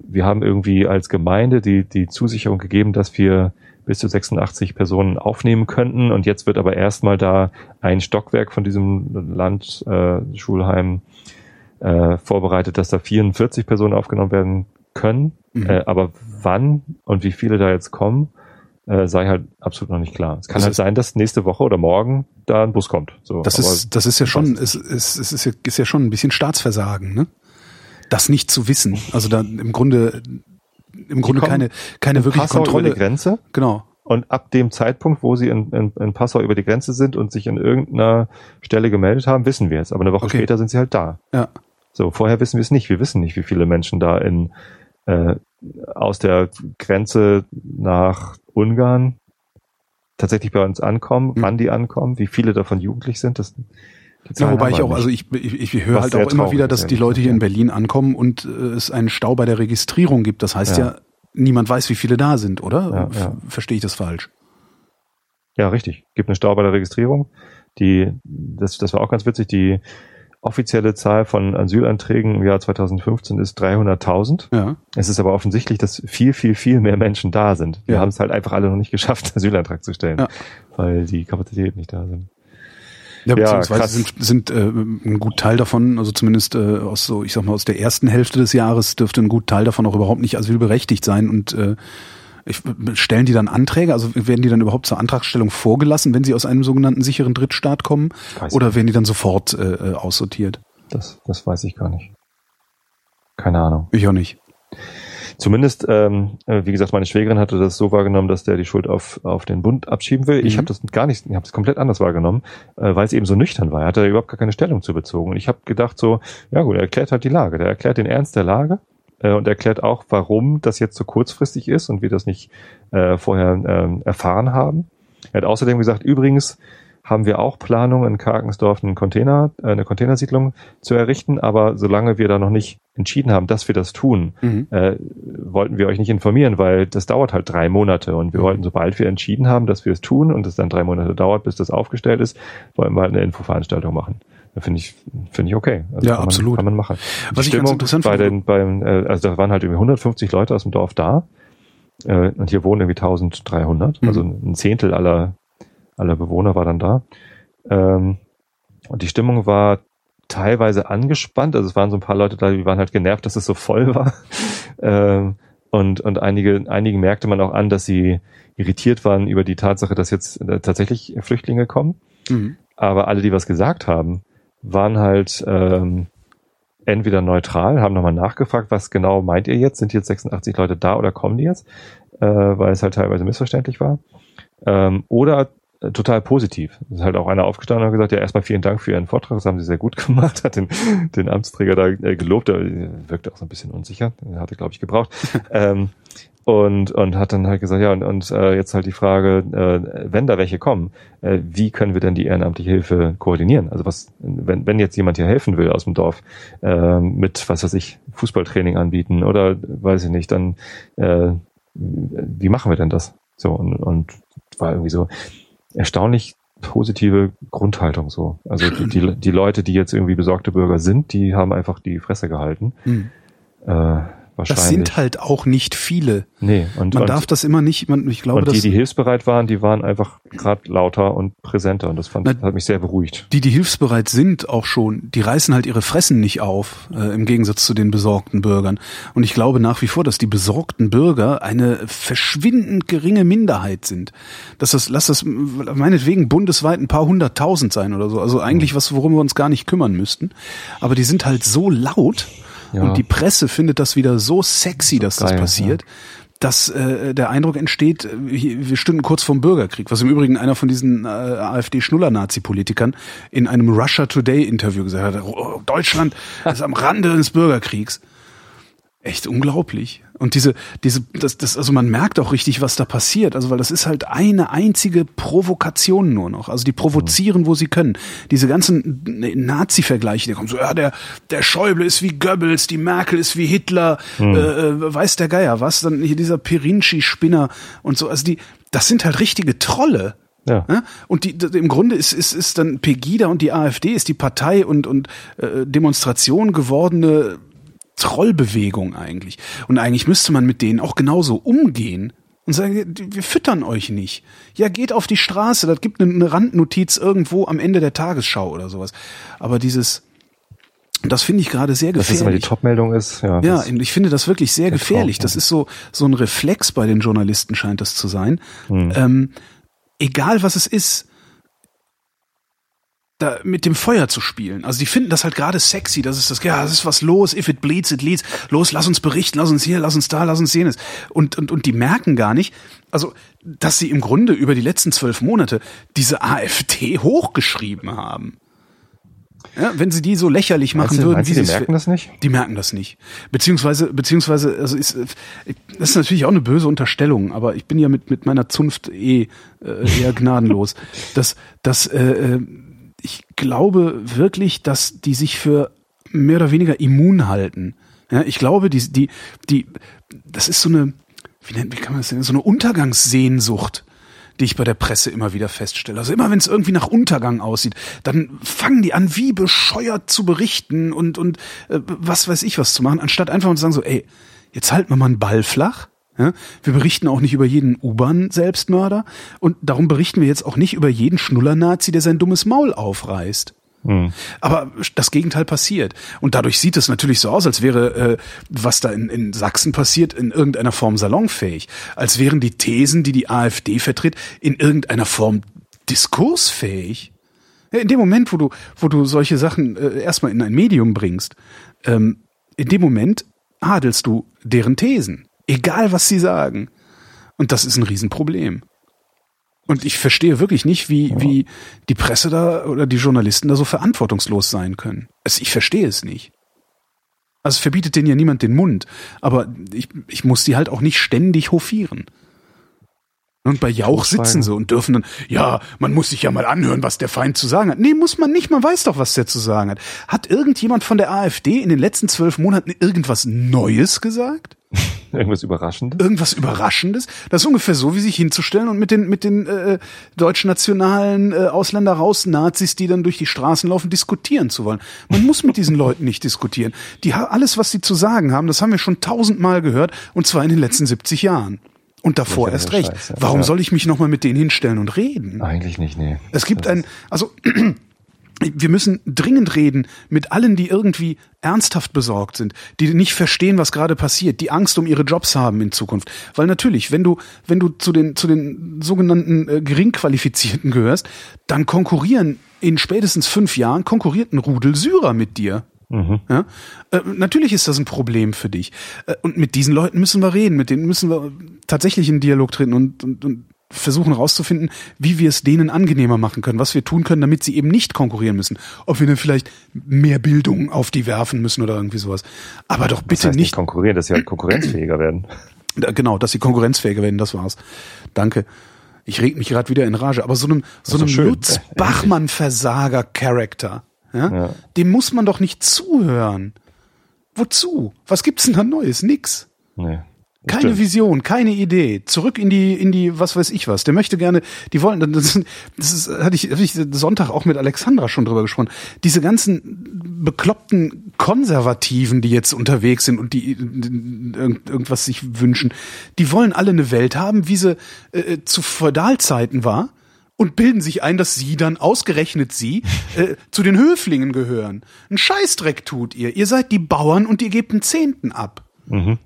wir haben irgendwie als Gemeinde die, die Zusicherung gegeben, dass wir bis zu 86 Personen aufnehmen könnten. Und jetzt wird aber erstmal da ein Stockwerk von diesem Landschulheim äh, äh, vorbereitet, dass da 44 Personen aufgenommen werden können. Mhm. Äh, aber wann und wie viele da jetzt kommen, äh, sei halt absolut noch nicht klar. Es kann Das halt ist- sein, dass nächste Woche oder morgen da ein Bus kommt. So, Das ist, das ist ja schon, es, es, es ist, ja, ist ja schon ein bisschen Staatsversagen, ne? Das nicht zu wissen. Also da im Grunde, im Grunde keine, keine in wirkliche Passau über Kontrolle. die Grenze Genau. und ab dem Zeitpunkt, wo sie in, in, in Passau über die Grenze sind und sich in irgendeiner Stelle gemeldet haben, wissen wir es. Aber eine Woche Okay. später sind sie halt da. Ja. So, vorher wissen wir es nicht. Wir wissen nicht, wie viele Menschen da in äh, aus der Grenze nach Ungarn tatsächlich bei uns ankommen, Mhm. wann die ankommen, wie viele davon jugendlich sind. Das, Ja, wobei ich auch, also ich, ich, ich höre halt auch immer wieder, dass die Leute hier in Berlin ankommen und äh, es einen Stau bei der Registrierung gibt. Das heißt ja, Ja. niemand weiß, wie viele da sind, oder? Ja. Verstehe ich das falsch? Ja, richtig. Gibt eine Stau bei der Registrierung. Die, das, das war auch ganz witzig. Die offizielle Zahl von Asylanträgen im Jahr 2015 ist 300.000. Ja. Es ist aber offensichtlich, dass viel, viel, viel mehr Menschen da sind. Wir Ja. haben es halt einfach alle noch nicht geschafft, einen Asylantrag zu stellen, Ja. weil die Kapazitäten nicht da sind. Ja, Ja, beziehungsweise krass. sind, sind äh, ein gut Teil davon, also zumindest äh, aus so, ich sag mal, aus der ersten Hälfte des Jahres dürfte ein gut Teil davon auch überhaupt nicht asylberechtigt sein und äh, ich, stellen die dann Anträge, also werden die dann überhaupt zur Antragstellung vorgelassen, wenn sie aus einem sogenannten sicheren Drittstaat kommen, Weiß oder werden die dann sofort äh, äh, aussortiert? Das, das weiß ich gar nicht. Keine Ahnung. Ich auch nicht. Zumindest, ähm, äh, wie gesagt, meine Schwägerin hatte das so wahrgenommen, dass der die Schuld auf, auf den Bund abschieben will. Ich Mhm. habe das gar nicht, ich habe es komplett anders wahrgenommen, äh, weil es eben so nüchtern war. Er hatte überhaupt gar keine Stellung zu bezogen. Und ich habe gedacht so, ja gut, er erklärt halt die Lage. Der erklärt den Ernst der Lage äh, und erklärt auch, warum das jetzt so kurzfristig ist und wir das nicht äh, vorher ähm, erfahren haben. Er hat außerdem gesagt, übrigens haben wir auch Planung in Karkensdorf einen Container, äh, eine Containersiedlung zu errichten, aber solange wir da noch nicht entschieden haben, dass wir das tun, Mhm. äh, wollten wir euch nicht informieren, weil das dauert halt drei Monate und wir Mhm. wollten, sobald wir entschieden haben, dass wir es tun und es dann drei Monate dauert, bis das aufgestellt ist, wollten wir halt eine Infoveranstaltung machen. Finde ich, finde ich okay. Also Ja, kann man, absolut. Kann man machen. Die Was ich ganz interessant bei den, beim, äh, also da waren halt irgendwie 150 Leute aus dem Dorf da äh, und hier wohnen irgendwie 1300, Mhm. also ein Zehntel aller, aller Bewohner war dann da. Ähm, und die Stimmung war teilweise angespannt. Also es waren so ein paar Leute da, die waren halt genervt, dass es so voll war. ähm, und und einige, einigen merkte man auch an, dass sie irritiert waren über die Tatsache, dass jetzt äh, tatsächlich Flüchtlinge kommen. Mhm. Aber alle, die was gesagt haben, waren halt ähm, entweder neutral, haben nochmal nachgefragt, was genau meint ihr jetzt? Sind jetzt 86 Leute da oder kommen die jetzt? Äh, weil es halt teilweise missverständlich war. Ähm, oder äh, total positiv. Es ist halt auch einer aufgestanden und hat gesagt, ja, erstmal vielen Dank für Ihren Vortrag, das haben Sie sehr gut gemacht, hat den, den Amtsträger da äh, gelobt, der wirkte auch so ein bisschen unsicher, hatte, glaube ich, gebraucht. ähm, und, und hat dann halt gesagt, ja, und, und äh, jetzt halt die Frage, äh, wenn da welche kommen, äh, wie können wir denn die ehrenamtliche Hilfe koordinieren? Also was, wenn, wenn jetzt jemand hier helfen will aus dem Dorf, äh, mit, was weiß ich, Fußballtraining anbieten oder weiß ich nicht, dann äh, wie machen wir denn das? So, und, und war irgendwie so erstaunlich positive Grundhaltung so. Also die, die, die Leute, die jetzt irgendwie besorgte Bürger sind, die haben einfach die Fresse gehalten. Hm. Äh, wahrscheinlich. Das sind halt auch nicht viele. nee, und, Man und, darf das immer nicht, man, ich glaube, und die, die hilfsbereit waren, die waren einfach gerade lauter und präsenter und das fand, Na, hat mich sehr beruhigt. die, die hilfsbereit sind, auch schon, die reißen halt ihre Fressen nicht auf, äh, im Gegensatz zu den besorgten Bürgern. Und ich glaube nach wie vor, dass die besorgten Bürger eine verschwindend geringe Minderheit sind. Dass das, lass das meinetwegen bundesweit ein paar hunderttausend sein oder so. Also eigentlich was, worum wir uns gar nicht kümmern müssten. Aber die sind halt so laut Ja. und die Presse findet das wieder so sexy, dass das geil, passiert. Dass äh, der Eindruck entsteht, äh, wir stünden kurz vorm Bürgerkrieg, was im Übrigen einer von diesen äh, AfD-Schnuller-Nazi-Politikern in einem Russia Today-Interview gesagt hat, "Oh, Deutschland ist am Rande des Bürgerkriegs. Echt unglaublich. Und diese, diese, das, das, also man merkt auch richtig, was da passiert. Also, weil das ist halt eine einzige Provokation nur noch. Also die provozieren, wo sie können. Diese ganzen Nazi-Vergleiche, die kommen so, ja, der, der Schäuble ist wie Goebbels, die Merkel ist wie Hitler, äh, äh, weiß der Geier was, dann hier dieser Pirinci-Spinner und so. Also die, das sind halt richtige Trolle. Ja. Ja? Und die, im Grunde ist, ist, ist dann Pegida und die AfD ist die Partei und, und äh, Demonstration gewordene Trollbewegung eigentlich. Und eigentlich müsste man mit denen auch genauso umgehen und sagen, wir füttern euch nicht. Ja, geht auf die Straße, das gibt eine, Randnotiz irgendwo am Ende der Tagesschau oder sowas. Aber dieses, das finde ich gerade sehr Dass das immer die gefährlich. Top-Meldung ist, ja. Ja, das, ich finde das wirklich sehr gefährlich. Traum, Das ja. ist so, so ein Reflex bei den Journalisten scheint das zu sein. Hm. Ähm, egal was es ist, da mit dem Feuer zu spielen. Also die finden das halt gerade sexy. Das ist das, ja, das ist was los. If it bleeds, it leads. Los, lass uns berichten, lass uns hier, lass uns da, lass uns jenes. Und, und, und die merken gar nicht, also, dass sie im Grunde über die letzten zwölf Monate diese AfD hochgeschrieben haben. Ja, wenn sie die so lächerlich machen meinst du, würden, meinst wie die sie es merken das nicht? die merken das nicht. Beziehungsweise, beziehungsweise, also ist, das ist natürlich auch eine böse Unterstellung, aber ich bin ja mit, mit meiner Zunft eh äh, eher gnadenlos. dass, dass, äh, äh, ich glaube wirklich, dass die sich für mehr oder weniger immun halten. Ja, ich glaube, die, die, die, das ist so eine, wie, nennt, wie kann man das denn, so eine Untergangssehnsucht die ich bei der Presse immer wieder feststelle. Also immer wenn es irgendwie nach Untergang aussieht, dann fangen die an, wie bescheuert zu berichten und, und äh, was weiß ich was zu machen, anstatt einfach mal zu sagen so, ey, jetzt halten wir mal einen Ball flach. Ja? Wir berichten auch nicht über jeden U-Bahn-Selbstmörder und darum berichten wir jetzt auch nicht über jeden Schnuller-Nazi, der sein dummes Maul aufreißt. Hm. Aber das Gegenteil passiert. Und dadurch sieht es natürlich so aus, als wäre, äh, was da in, in Sachsen passiert, in irgendeiner Form salonfähig. Als wären die Thesen, die die AfD vertritt, in irgendeiner Form diskursfähig. Ja, in dem Moment, wo du, wo du solche Sachen äh, erstmal in ein Medium bringst, ähm, in dem Moment adelst du deren Thesen. Egal, was sie sagen. Und das ist ein Riesenproblem. Und ich verstehe wirklich nicht, wie, wie die Presse da oder die Journalisten da so verantwortungslos sein können. Also ich verstehe es nicht. Also es verbietet denen ja niemand den Mund, aber ich, ich muss die halt auch nicht ständig hofieren. Und bei Jauch sitzen sie und dürfen dann, ja, man muss sich ja mal anhören, was der Feind zu sagen hat. Nee, muss man nicht, man weiß doch, was der zu sagen hat. Hat irgendjemand von der AfD in den letzten zwölf Monaten irgendwas Neues gesagt? Irgendwas Überraschendes? irgendwas Überraschendes. Das ist ungefähr so, wie sich hinzustellen und mit den mit den äh, deutschen nationalen äh, Ausländer raus Nazis, die dann durch die Straßen laufen, diskutieren zu wollen. Man muss mit diesen Leuten nicht diskutieren. Die alles, was sie zu sagen haben, das haben wir schon tausendmal gehört und zwar in den letzten 70 Jahren. Und davor erst recht. Scheiß, ja. Warum Ja. soll ich mich nochmal mit denen hinstellen und reden? Eigentlich nicht, nee. Es gibt Das ein, also wir müssen dringend reden mit allen, die irgendwie ernsthaft besorgt sind, die nicht verstehen, was gerade passiert, die Angst um ihre Jobs haben in Zukunft. Weil natürlich, wenn du, wenn du zu den, zu den sogenannten äh, Geringqualifizierten gehörst, dann konkurrieren in spätestens fünf Jahren konkurriert ein Rudel Syrer mit dir. Ja? Äh, natürlich ist das ein Problem für dich. Äh, und mit diesen Leuten müssen wir reden, mit denen müssen wir tatsächlich in Dialog treten und, und, und versuchen herauszufinden, wie wir es denen angenehmer machen können, was wir tun können, damit sie eben nicht konkurrieren müssen. Ob wir dann vielleicht mehr Bildung auf die werfen müssen oder irgendwie sowas. Aber doch Das bitte heißt nicht konkurrieren, dass sie halt konkurrenzfähiger werden. Genau, dass sie konkurrenzfähiger werden, das war's. Danke. Ich reg mich gerade wieder in Rage. Aber so einem, so einem. Lutz Äh, endlich. Bachmann-Versager-Charakter, ja? Ja. dem muss man doch nicht zuhören. Wozu? Was gibt's denn da Neues? Nix. Nee. Keine Stimmt. Vision, keine Idee. Zurück in die, in die, was weiß ich was. Der möchte gerne, die wollen, das, das ist, hatte ich, hatte ich Sonntag auch mit Alexandra schon drüber gesprochen. Diese ganzen bekloppten Konservativen, die jetzt unterwegs sind und die irgend, irgendwas sich wünschen, die wollen alle eine Welt haben, wie sie äh, zu Feudalzeiten war und bilden sich ein, dass sie dann ausgerechnet sie äh, zu den Höflingen gehören. Ein Scheißdreck tut ihr. Ihr seid die Bauern und ihr gebt einen Zehnten ab.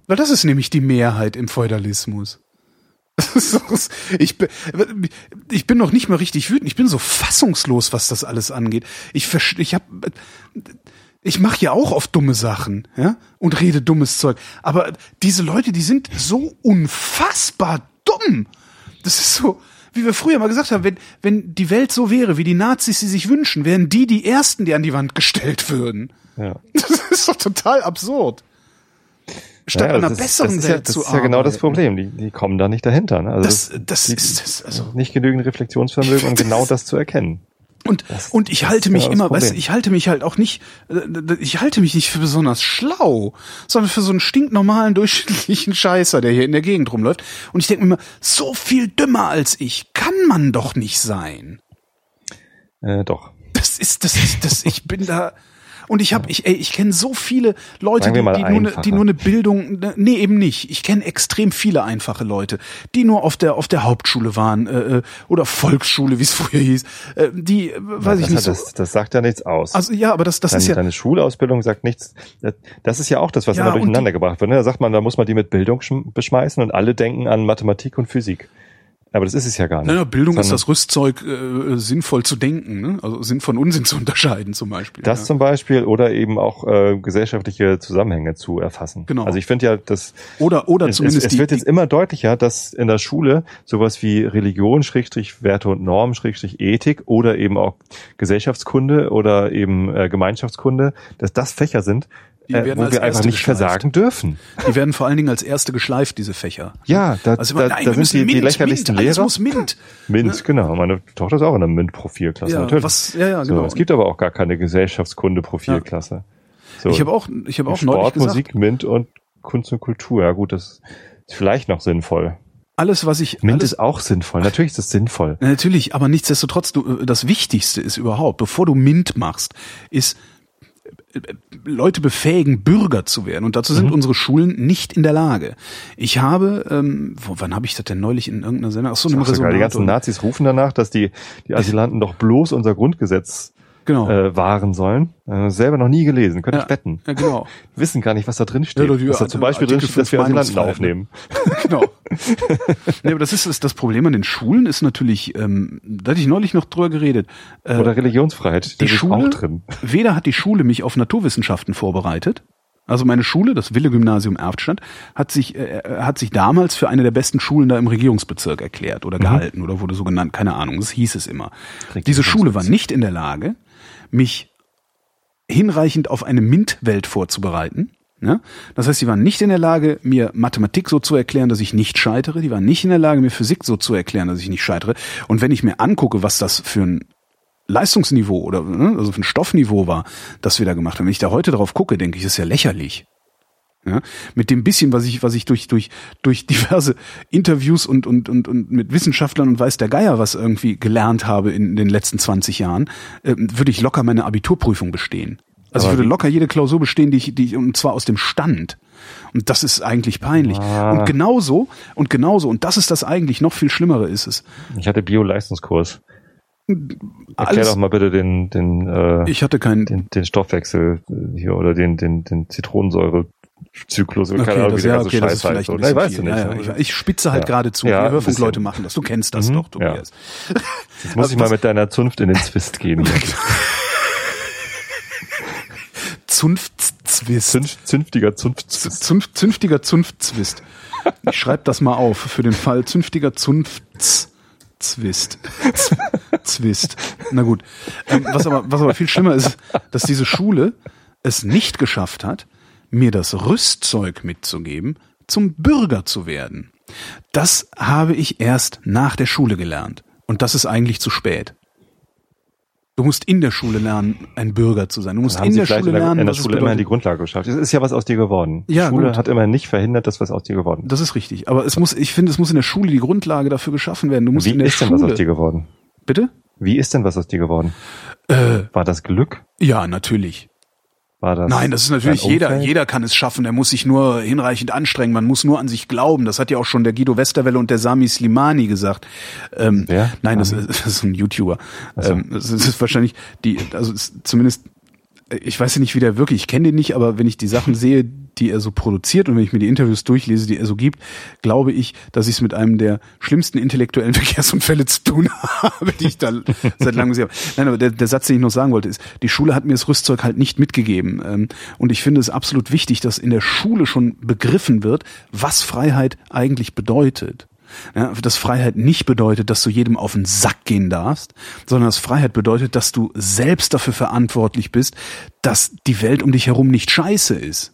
Weil das ist nämlich die Mehrheit im Feudalismus. Ich bin, ich bin noch nicht mal richtig wütend. Ich bin so fassungslos, was das alles angeht. Ich ich hab, ich mache ja auch oft dumme Sachen, ja, und rede dummes Zeug. Aber diese Leute, die sind so unfassbar dumm. Das ist so, wie wir früher mal gesagt haben, wenn, wenn die Welt so wäre, wie die Nazis sie sich wünschen, wären die die ersten, die an die Wand gestellt würden. Ja. Das ist doch total absurd. Statt Ja, einer das ist- besseren das ist Welt ja, das zu ist ja genau das arbeiten. Problem. Die, die kommen da nicht dahinter. Ne? Also Das, das die, ist das, also nicht genügend Reflexionsvermögen, um genau das zu erkennen. Und und ich halte mich genau immer, weißt du, Problem. ich halte mich halt auch nicht, äh, ich halte mich nicht für besonders schlau, sondern für so einen stinknormalen durchschnittlichen Scheißer, der hier in der Gegend rumläuft. Und ich denke mir immer, so viel dümmer als ich kann man doch nicht sein. Äh, doch. Das ist, das ist, das, ich bin da. Und ich habe, ich, ey, ich kenne so viele Leute, die, die, nur ne, die nur eine Bildung, ne, nee, eben nicht. Ich kenne extrem viele einfache Leute, die nur auf der auf der Hauptschule waren äh, äh, oder Volksschule, wie es früher hieß, äh, die, äh, weiß ich das, nicht hat- so. das, das sagt ja nichts aus. Also ja, aber das das deine, ist ja deine Schulausbildung sagt nichts. Das- ist ja auch das, was Ja, immer durcheinander gebracht wird. Ne? Da sagt man, da muss man die mit Bildung schm- beschmeißen und alle denken an Mathematik und Physik. Aber das ist es ja gar nicht. naja, Bildung ist Sondern das Rüstzeug, äh, sinnvoll zu denken, ne? also Sinn von Unsinn zu unterscheiden zum Beispiel. Das ja. zum Beispiel oder eben auch äh, gesellschaftliche Zusammenhänge zu erfassen. Genau. Also ich finde ja, dass oder oder es, es, zumindest es die, wird jetzt immer deutlicher, dass in der Schule sowas wie Religion, Schrägstrich Werte und Normen, Schrägstrich Ethik oder eben auch Gesellschaftskunde oder eben äh, Gemeinschaftskunde, dass das Fächer sind, Die äh, werden wo als wir einfach nicht geschleift. versagen dürfen. die werden vor allen Dingen als erste geschleift diese Fächer. Ja, da, Also da, nein, da sind die, die Mint, lächerlichsten Mint, Lehrer. muss Mint. Mint, genau. Meine Tochter ist auch in der Mint-Profilklasse, Ja, natürlich. was- ja, ja, genau. so, es gibt aber auch gar keine Gesellschaftskunde-Profilklasse. So, Ich habe auch ich habe auch neulich Sport, gesagt, Musik, Mint und Kunst und Kultur. Ja gut, das ist vielleicht noch sinnvoll. alles was ich Mint alles, ist auch sinnvoll. Natürlich ist es sinnvoll. Na, Natürlich, aber nichtsdestotrotz, du, das Wichtigste ist überhaupt, bevor du Mint machst, ist äh, Leute befähigen, Bürger zu werden. Und dazu sind Mhm. unsere Schulen nicht in der Lage. Ich habe, ähm, wo, wann habe ich das denn neulich in irgendeiner Sendung? Ach so, einem sogar die ganzen Resonator. Nazis rufen danach, dass die, die Asylanten doch bloß unser Grundgesetz Genau. äh, wahren sollen. Äh, selber noch nie gelesen, könnte ja, ich wetten. Ja, genau. Wissen gar nicht, was da drin steht. Ja, die- was da zum Beispiel drin steht, dass wir 5 Asylanten Meinungsfreiheit, aufnehmen. genau. nee, aber das ist das, das Problem an den Schulen ist natürlich, ähm, da hatte ich neulich noch drüber geredet. Äh, Oder Religionsfreiheit, die ist Schule, auch drin. weder hat die Schule mich auf Naturwissenschaften vorbereitet, also meine Schule, das Wille-Gymnasium Erftstadt, hat sich, äh, hat sich damals für eine der besten Schulen da im Regierungsbezirk erklärt oder gehalten oder wurde so genannt, keine Ahnung, das hieß es immer. Diese Schule war nicht in der Lage, mich hinreichend auf eine MINT-Welt vorzubereiten. Ne? Das heißt, sie waren nicht in der Lage, mir Mathematik so zu erklären, dass ich nicht scheitere. Die waren nicht in der Lage, mir Physik so zu erklären, dass ich nicht scheitere. Und wenn ich mir angucke, was das für ein Leistungsniveau oder ne, also für ein Stoffniveau war, das wir da gemacht haben. Wenn ich da heute drauf gucke, denke ich, das ist ja lächerlich. Ja, mit dem bisschen, was ich, was ich durch, durch, durch diverse Interviews und, und, und, und mit Wissenschaftlern und weiß der Geier was irgendwie gelernt habe in den letzten 20 Jahren, äh, würde ich locker meine Abiturprüfung bestehen. Also Aber ich würde locker jede Klausur bestehen, die ich, die ich, und zwar aus dem Stand. Und das ist eigentlich peinlich. Ah. Und genauso, und genauso, und das ist das eigentlich noch viel Schlimmere ist es. Ich hatte Bio-Leistungskurs. Erklär doch mal bitte den, den, äh, ich hatte keinen, den, den Stoffwechsel hier oder den, den, den Zitronensäurezyklus oder keine Okay, Ahnung, das, wie ja, okay, das ist vielleicht heißt. so. ein Nein, weißt viel. du nicht. Ja, ja, ich, ich spitze halt Ja. gerade zu. Ja, Hörfunkleute machen das. Du kennst das Mhm, doch, ja. Tobias. Jetzt muss ich mal mit deiner Zunft in den Zwist gehen. Zunftzwist. Zünf, zünftiger Zunftzwist. Zunft, zünftiger Zunftzwist. Ich schreibe das mal auf für den Fall zünftiger Zunftzwist. Zwist. Na gut. Ähm, was, aber, was aber viel schlimmer ist, dass diese Schule es nicht geschafft hat, mir das Rüstzeug mitzugeben, zum Bürger zu werden, das habe ich erst nach der Schule gelernt. Und das ist eigentlich zu spät. Du musst in der Schule lernen, ein Bürger zu sein. Du musst in der Schule lernen, in der Schule immerhin die. Grundlage geschafft. Es ist ja was aus dir geworden. Die Ja, Schule gut. hat immerhin nicht verhindert, dass was aus dir geworden ist. Das ist richtig. Aber es muss, ich finde, es muss in der Schule die Grundlage dafür geschaffen werden. Du musst Wie in der ist denn Schule. was aus dir geworden? Bitte? Wie ist denn was aus dir geworden? Äh, War das Glück? ja, natürlich. War das Nein, das ist natürlich jeder. Jeder kann es schaffen. Der muss sich nur hinreichend anstrengen. Man muss nur an sich glauben. Das hat ja auch schon der Guido Westerwelle und der Sami Slimani gesagt. Ähm, Wer? Nein, das ist, das ist ein YouTuber. so. Ähm, das ist das ist wahrscheinlich die, also zumindest, ich weiß ja nicht, wie der wirklich, ich kenne den nicht, aber wenn ich die Sachen sehe, die er so produziert und wenn ich mir die Interviews durchlese, die er so gibt, glaube ich, dass ich es mit einem der schlimmsten intellektuellen Verkehrsunfälle zu tun habe, die ich da seit langem gesehen habe. Nein, aber der, der Satz, den ich noch sagen wollte, ist, die Schule hat mir das Rüstzeug halt nicht mitgegeben. Ähm, Und ich finde es absolut wichtig, dass in der Schule schon begriffen wird, was Freiheit eigentlich bedeutet. Ja, dass Freiheit nicht bedeutet, dass du jedem auf den Sack gehen darfst, sondern dass Freiheit bedeutet, dass du selbst dafür verantwortlich bist, dass die Welt um dich herum nicht scheiße ist.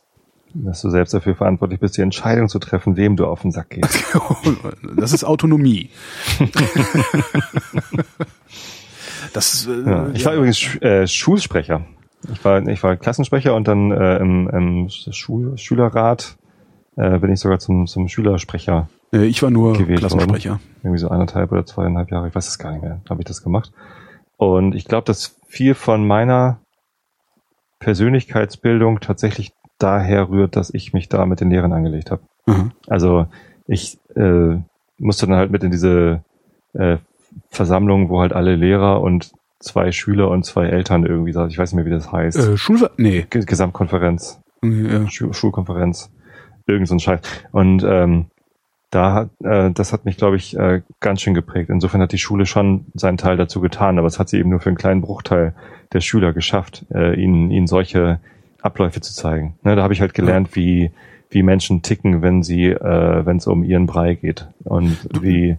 Dass du selbst dafür verantwortlich bist, die Entscheidung zu treffen, wem du auf den Sack gehst. Das ist Autonomie. Das, äh, Ja. Ich war übrigens Sch- äh, Schulsprecher. Ich war, ich war Klassensprecher und dann äh, im, im Schul Schülerrat äh, bin ich sogar zum, zum Schülersprecher äh, ich war nur gewählt Klassensprecher. worden. Irgendwie so anderthalb oder zweieinhalb Jahre, ich weiß es gar nicht mehr, habe ich das gemacht. Und ich glaube, dass viel von meiner Persönlichkeitsbildung tatsächlich daher rührt, dass ich mich da mit den Lehrern angelegt habe. Aha. Also ich äh, musste dann halt mit in diese äh, Versammlung, wo halt alle Lehrer und zwei Schüler und zwei Eltern irgendwie saßen. Ich weiß nicht mehr, wie das heißt. Äh, Schulver... Nee. Ge- Gesamtkonferenz, Ja. Schu Schulkonferenz, irgend so ein Scheiß. Und ähm, da hat, äh, das hat mich, glaube ich, äh, ganz schön geprägt. Insofern hat die Schule schon seinen Teil dazu getan, aber es hat sie eben nur für einen kleinen Bruchteil der Schüler geschafft, äh, ihnen, ihnen solche Abläufe zu zeigen. Ne, da habe ich halt gelernt, wie wie Menschen ticken, wenn sie, äh, wenn es um ihren Brei geht und wie, äh,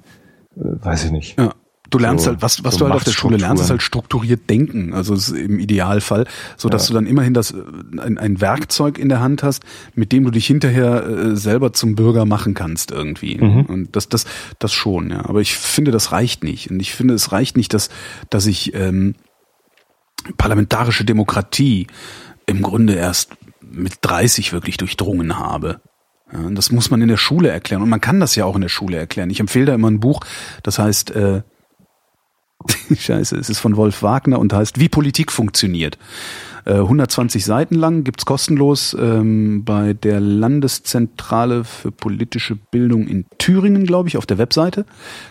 weiß ich nicht. Ja. Du lernst So- halt, was, was so du halt auf der Schule lernst, ist halt strukturiert denken. Also im Idealfall, so dass Ja. du dann immerhin das äh, ein, ein Werkzeug in der Hand hast, mit dem du dich hinterher äh, selber zum Bürger machen kannst irgendwie. Mhm. Und das, das, das schon, ja. Aber ich finde, das reicht nicht. Und ich finde, es reicht nicht, dass, dass ich ähm, parlamentarische Demokratie im Grunde erst mit 30 wirklich durchdrungen habe. Ja, das muss man in der Schule erklären. Und man kann das ja auch in der Schule erklären. Ich empfehle da immer ein Buch, das heißt, äh, Scheiße, es ist von Wolf Wagner und heißt Wie Politik funktioniert. Äh, 120 Seiten lang, gibt's kostenlos ähm, bei der Landeszentrale für politische Bildung in Thüringen, glaube ich, auf der Webseite.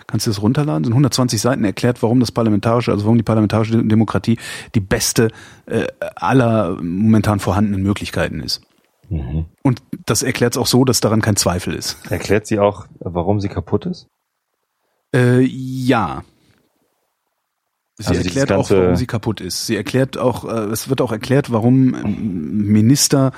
Kannst du das runterladen? Sind 120 Seiten erklärt, warum das parlamentarische, also warum die parlamentarische Demokratie die beste äh, aller momentan vorhandenen Möglichkeiten ist. Mhm. Und das erklärt es auch so, dass daran kein Zweifel ist. Erklärt sie auch, warum sie kaputt ist? Äh, ja. Sie Also erklärt auch, warum sie kaputt ist. Sie erklärt auch, äh, es wird auch erklärt, warum ähm, Minister,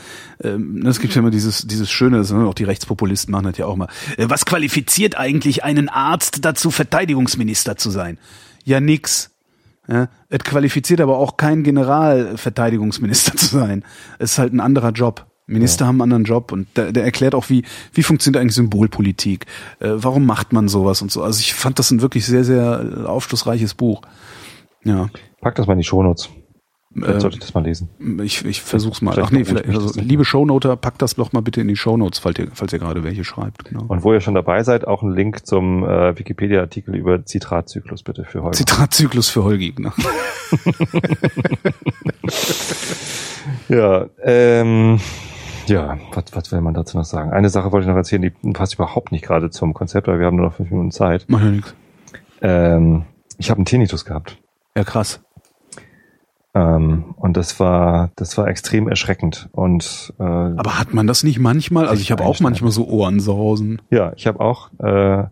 ähm, es gibt ja immer dieses, dieses Schöne, das sind auch die Rechtspopulisten machen das ja auch mal. Äh, was qualifiziert eigentlich einen Arzt dazu, Verteidigungsminister zu sein? Ja, nix. Ja, es qualifiziert aber auch kein General Verteidigungsminister zu sein. Es ist halt ein anderer Job. Minister haben einen anderen Job und der, der erklärt auch, wie, wie funktioniert eigentlich Symbolpolitik, äh, warum macht man sowas und so. Also ich fand das ein wirklich sehr, sehr aufschlussreiches Buch. Ja, Pack das mal in die Shownotes. Vielleicht äh, sollte ich das mal lesen. ich, ich versuch's mal. Vielleicht Ach nee, vielleicht, also, liebe Shownoter, packt das doch mal bitte in die Shownotes, falls ihr, falls ihr gerade welche schreibt. Genau. Und wo ihr schon dabei seid, auch ein Link zum äh, Wikipedia-Artikel über Zitratzyklus bitte für heute. Zitratzyklus für Holgi. Ne? Ja, ähm, ja, was, was will man dazu noch sagen? Eine Sache wollte ich noch erzählen, die passt überhaupt nicht gerade zum Konzept, aber wir haben nur noch fünf Minuten Zeit. Macht ja nichts. Ähm, ich habe einen Tinnitus gehabt. Ja, krass. Ähm, und das war, das war extrem erschreckend. Und äh, Aber hat man das nicht manchmal? Also ich habe auch manchmal so Ohrensausen. ja, ich habe auch äh,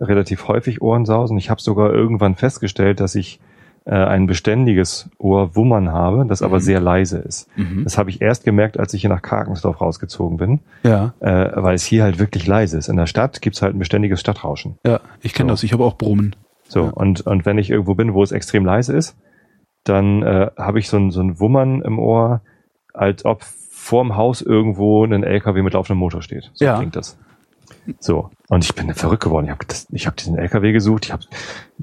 relativ häufig Ohrensausen. Ich habe sogar irgendwann festgestellt, dass ich äh, ein beständiges Ohrwummern habe, das aber Mhm. sehr leise ist. Mhm. Das habe ich erst gemerkt, als ich hier nach Karkensdorf rausgezogen bin. Ja, äh, weil es hier halt wirklich leise ist. In der Stadt gibt's halt ein beständiges Stadtrauschen. ja, ich kenne So. das. Ich habe auch Brummen. So, Ja. und, und wenn ich irgendwo bin, wo es extrem leise ist, dann äh, habe ich so ein, so ein Wummern im Ohr, als ob vorm Haus irgendwo ein LKW mit laufendem Motor steht. So Ja. klingt das. So. Und ich bin verrückt geworden. Ich habe ich hab diesen LKW gesucht. Ich habe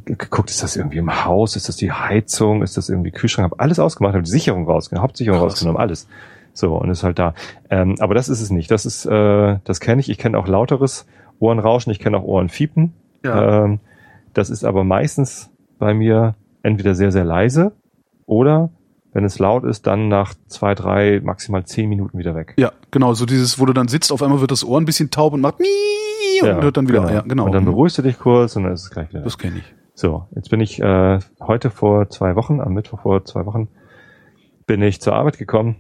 geguckt, ist das irgendwie im Haus? Ist das die Heizung? Ist das irgendwie Kühlschrank? Habe alles ausgemacht, habe die Sicherung rausgenommen, Hauptsicherung Krass. rausgenommen, alles. So, und ist halt da. Ähm, aber das ist es nicht. Das ist, äh, das kenne ich. Ich kenne auch lauteres Ohrenrauschen. Ich kenne auch Ohrenfiepen. Ja. Ähm, das ist aber meistens bei mir entweder sehr, sehr leise oder wenn es laut ist, dann nach zwei, drei, maximal zehn Minuten wieder weg. Ja, genau, so dieses, wo du dann sitzt, auf einmal wird das Ohr ein bisschen taub und macht Mii und hört dann wieder, ja, genau. Und dann beruhigst du dich kurz und dann ist es gleich wieder das kenne ich. So, jetzt bin ich äh, heute vor zwei Wochen, am Mittwoch vor zwei Wochen, bin ich zur Arbeit gekommen.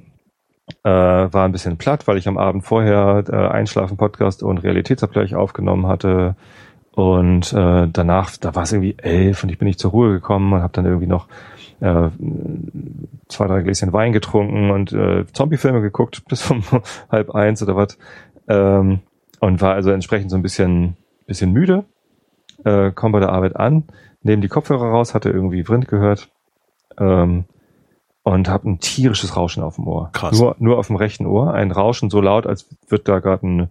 Äh, war ein bisschen platt, weil ich am Abend vorher äh, Einschlafen-Podcast und Realitätsabgleich aufgenommen hatte. Und äh, danach, da war es irgendwie elf und ich bin nicht zur Ruhe gekommen und habe dann irgendwie noch äh, zwei, drei Gläschen Wein getrunken und äh, Zombie-Filme geguckt bis um halb eins oder was. Ähm, und war also entsprechend so ein bisschen, bisschen müde äh, komme bei der Arbeit an, nehme die Kopfhörer raus, hatte irgendwie Vrind gehört ähm, und habe ein tierisches Rauschen auf dem Ohr. Krass. Nur, nur auf dem rechten Ohr. Ein Rauschen so laut, als wird da gerade ein,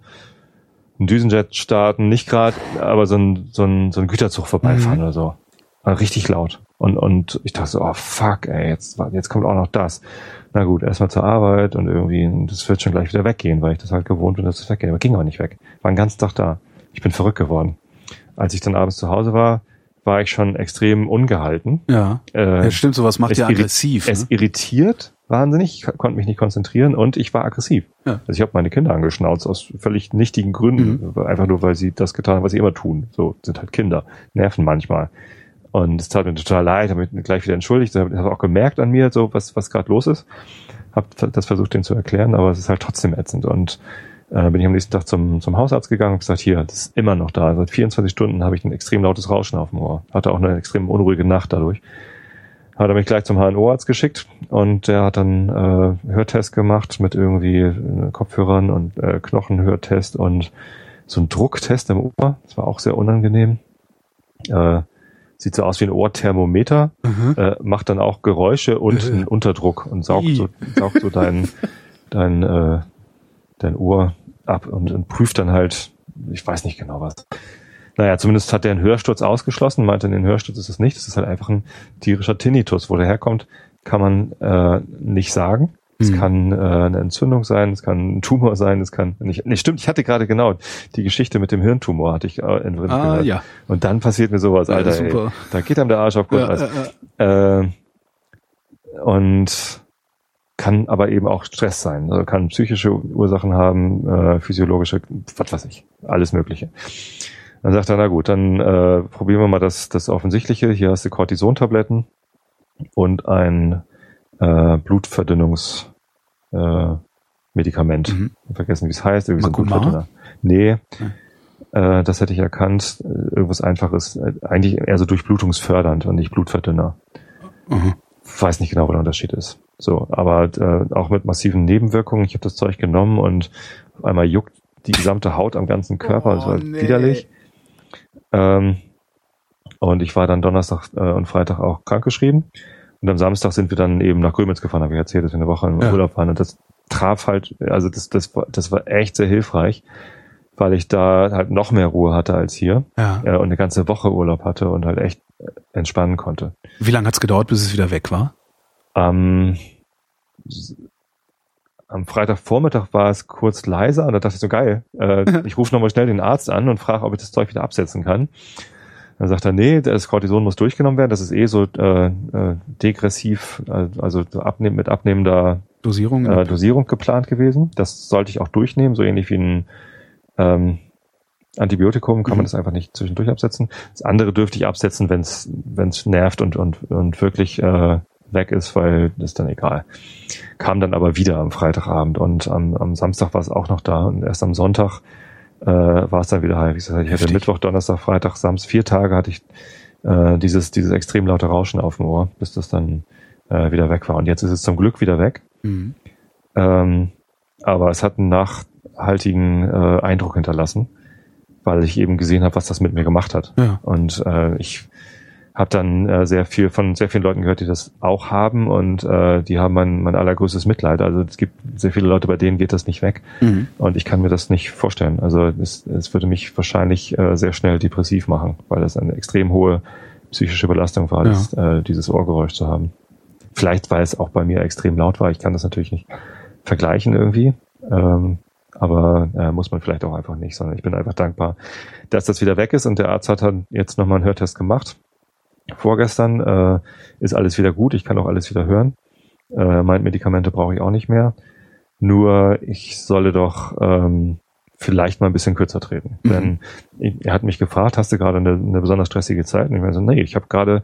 ein Düsenjet starten. Nicht gerade, aber so ein, so, ein, so ein Güterzug vorbeifahren Mhm. oder so. War richtig laut. Und, und ich dachte so, oh fuck, ey, jetzt, jetzt kommt auch noch das. Na gut, erstmal zur Arbeit und irgendwie, das wird schon gleich wieder weggehen, weil ich das halt gewohnt bin, dass es weggeht. Aber ging aber nicht weg. War den ganzen Tag da. Ich bin verrückt geworden. Als ich dann abends zu Hause war, war ich schon extrem ungehalten. Ja. Äh, ja, stimmt, sowas macht es ja aggressiv. Es Ne? irritiert wahnsinnig, ich konnte mich nicht konzentrieren und ich war aggressiv. Ja. Also ich habe meine Kinder angeschnauzt aus völlig nichtigen Gründen, einfach nur, weil sie das getan haben, was sie immer tun. So sind halt Kinder, nerven manchmal. Und es tat mir total leid, habe mich gleich wieder entschuldigt, habe hab auch gemerkt an mir, so was was gerade los ist. Habe das versucht, denen zu erklären, aber es ist halt trotzdem ätzend. Und äh, bin ich am nächsten Tag zum, zum Hausarzt gegangen und gesagt, hier, das ist immer noch da. Seit 24 Stunden habe ich ein extrem lautes Rauschen auf dem Ohr. Hatte auch eine extrem unruhige Nacht dadurch. Hat er mich gleich zum HNO-Arzt geschickt und der hat dann äh, Hörtest gemacht mit irgendwie äh, Kopfhörern und äh, Knochenhörtest und so ein Drucktest im Ohr. Das war auch sehr unangenehm. Äh, sieht so aus wie ein Ohrthermometer, Mhm. äh, macht dann auch Geräusche und Äh. einen Unterdruck und saugt so, saugt so dein, dein, äh, dein Ohr ab und, und prüft dann halt, ich weiß nicht genau was. Naja, zumindest hat der einen Hörsturz ausgeschlossen, meinte, ein Hörsturz ist es nicht. Das ist halt einfach ein tierischer Tinnitus. Wo der herkommt, kann man äh, nicht sagen. Es Mhm. kann äh, eine Entzündung sein, es kann ein Tumor sein, es kann nicht. Nee, stimmt, ich hatte gerade genau die Geschichte mit dem Hirntumor, hatte ich äh, in Rind Ah, gehört. ja. Und dann passiert mir sowas, Ja, Alter. super. Ey. Da geht einem der Arsch auf Ja, Grundeis. äh, äh. Äh, und kann aber eben auch Stress sein. Also kann psychische Ursachen haben, äh, physiologische, was weiß ich, alles Mögliche. Dann sagt er, na gut, dann äh, probieren wir mal das, das Offensichtliche. Hier hast du Cortisontabletten und ein äh, Blutverdünnungs äh, Medikament. Mhm. Vergessen, wie es heißt. Irgendwie so ein. Nee, äh, das hätte ich erkannt. Irgendwas Einfaches. Eigentlich eher so durchblutungsfördernd und nicht Blutverdünner Mhm. weiß nicht genau, wo der Unterschied ist. So, aber äh, auch mit massiven Nebenwirkungen. Ich habe das Zeug genommen und auf einmal juckt die gesamte Haut am ganzen Körper. das Oh, war nee. widerlich. Ähm, und ich war dann Donnerstag äh, und Freitag auch krankgeschrieben. Und am Samstag sind wir dann eben nach Grömitz gefahren, habe ich erzählt, dass wir eine Woche im Ja. Urlaub waren. Und das traf halt, also das, das, war, das war echt sehr hilfreich, weil ich da halt noch mehr Ruhe hatte als hier Ja. äh, und eine ganze Woche Urlaub hatte und halt echt äh, entspannen konnte. Wie lange hat's gedauert, bis es wieder weg war? Am, am Freitagvormittag war es kurz leiser und da dachte ich so, geil, äh, ich rufe nochmal schnell den Arzt an und frage, ob ich das Zeug wieder absetzen kann. Dann sagt er, nee, das Cortison muss durchgenommen werden, das ist eh so äh, äh, degressiv, äh, also so abnehm, mit abnehmender Dosierung? äh, Dosierung geplant gewesen. Das sollte ich auch durchnehmen, so ähnlich wie ein ähm, Antibiotikum kann man Mhm. das einfach nicht zwischendurch absetzen. Das andere dürfte ich absetzen, wenn es nervt und, und, und wirklich äh, weg ist, weil das ist dann egal. Kam dann aber wieder am Freitagabend und am, am Samstag war es auch noch da und erst am Sonntag äh, war es dann wieder heil. Wie gesagt, ich hatte. Mittwoch, Donnerstag, Freitag, Samstag, vier Tage hatte ich äh, dieses, dieses extrem laute Rauschen auf dem Ohr, bis das dann äh, wieder weg war. Und jetzt ist es zum Glück wieder weg. Mhm. Ähm, aber es hat einen nachhaltigen äh, Eindruck hinterlassen, weil ich eben gesehen habe, was das mit mir gemacht hat. Ja. Und äh, ich habe dann äh, sehr viel von sehr vielen Leuten gehört, die das auch haben und äh, die haben mein, mein allergrößtes Mitleid. Also es gibt sehr viele Leute, bei denen geht das nicht weg Mhm. und ich kann mir das nicht vorstellen. Also es, es würde mich wahrscheinlich äh, sehr schnell depressiv machen, weil das eine extrem hohe psychische Belastung war, Ja. das, äh, dieses Ohrgeräusch zu haben. Vielleicht, weil es auch bei mir extrem laut war. Ich kann das natürlich nicht vergleichen irgendwie. Ähm, aber äh, muss man vielleicht auch einfach nicht, sondern ich bin einfach dankbar, dass das wieder weg ist und der Arzt hat dann jetzt nochmal einen Hörtest gemacht. Vorgestern äh, ist alles wieder gut, ich kann auch alles wieder hören. Äh, meint, Medikamente brauche ich auch nicht mehr. Nur ich solle doch ähm, vielleicht mal ein bisschen kürzer treten. Mhm. Denn ich, er hat mich gefragt, hast du gerade eine, eine besonders stressige Zeit? Und ich meine so, nee, ich habe gerade,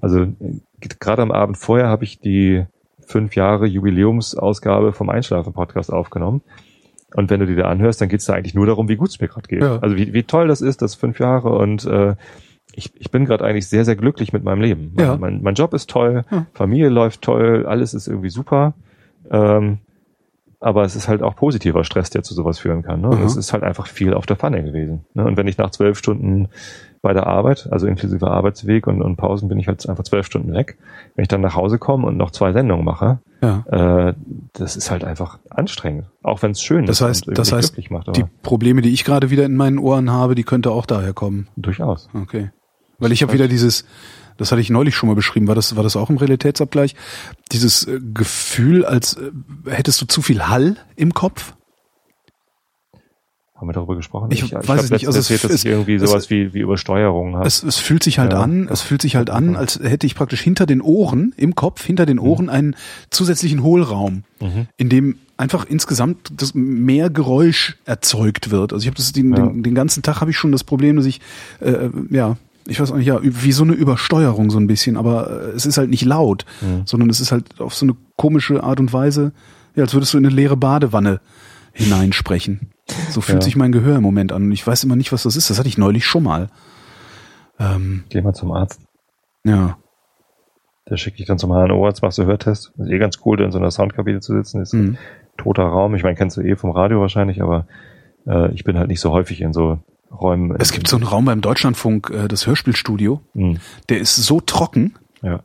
also äh, gerade am Abend vorher habe ich die fünf Jahre Jubiläumsausgabe vom Einschlafen-Podcast aufgenommen. Und wenn du die da anhörst, dann geht es da eigentlich nur darum, wie gut es mir gerade geht. Ja. Also wie, wie toll das ist, das fünf Jahre und äh, ich, ich bin gerade eigentlich sehr, sehr glücklich mit meinem Leben. Mein, Ja. mein, mein Job ist toll, Ja. Familie läuft toll, alles ist irgendwie super. Ähm, aber es ist halt auch positiver Stress, der zu sowas führen kann. Ne? Aha. Es ist halt einfach viel auf der Pfanne gewesen. Ne? Und wenn ich nach zwölf Stunden bei der Arbeit, also inklusive Arbeitsweg und, und Pausen, bin ich halt einfach zwölf Stunden weg. Wenn ich dann nach Hause komme und noch zwei Sendungen mache, Ja. äh, das ist halt einfach anstrengend. Auch wenn es schön Das ist heißt, und das heißt, macht, aber Die Probleme, die ich gerade wieder in meinen Ohren habe, die könnte auch daher kommen. durchaus. Okay. Weil ich habe wieder dieses, das hatte ich neulich schon mal beschrieben, war das, war das auch im Realitätsabgleich, dieses äh, Gefühl, als äh, hättest du zu viel Hall im Kopf. Haben wir darüber gesprochen? Ich ich weiß hab es nicht. Also es- erzählt, dass es- ich irgendwie es- sowas wie, wie Übersteuerung habe. Es, es fühlt sich halt Ja. an, es fühlt sich halt an, als hätte ich praktisch hinter den Ohren, im Kopf, hinter den Ohren einen zusätzlichen Hohlraum, Mhm. in dem einfach insgesamt das mehr Geräusch erzeugt wird. Also ich habe das den, Ja. den, den ganzen Tag habe ich schon das Problem, dass ich äh, ja ich weiß auch nicht, ja, wie so eine Übersteuerung so ein bisschen, aber äh, es ist halt nicht laut, Mhm. sondern es ist halt auf so eine komische Art und Weise, ja, als würdest du in eine leere Badewanne hineinsprechen. So fühlt Ja. sich mein Gehör im Moment an und ich weiß immer nicht, was das ist. Das hatte ich neulich schon mal. Ähm, Geh mal zum Arzt. ja. Der schickt dich dann zum HNO, jetzt machst du Hörtest. ist eh ganz cool, da in so einer Soundkabine zu sitzen. Ist Mhm. toter Raum. Ich meine, kennst du eh vom Radio wahrscheinlich, aber äh, ich bin halt nicht so häufig in so Räumen. Es gibt so einen Raum beim Deutschlandfunk, äh, das Hörspielstudio, Mhm. der ist so trocken, Ja.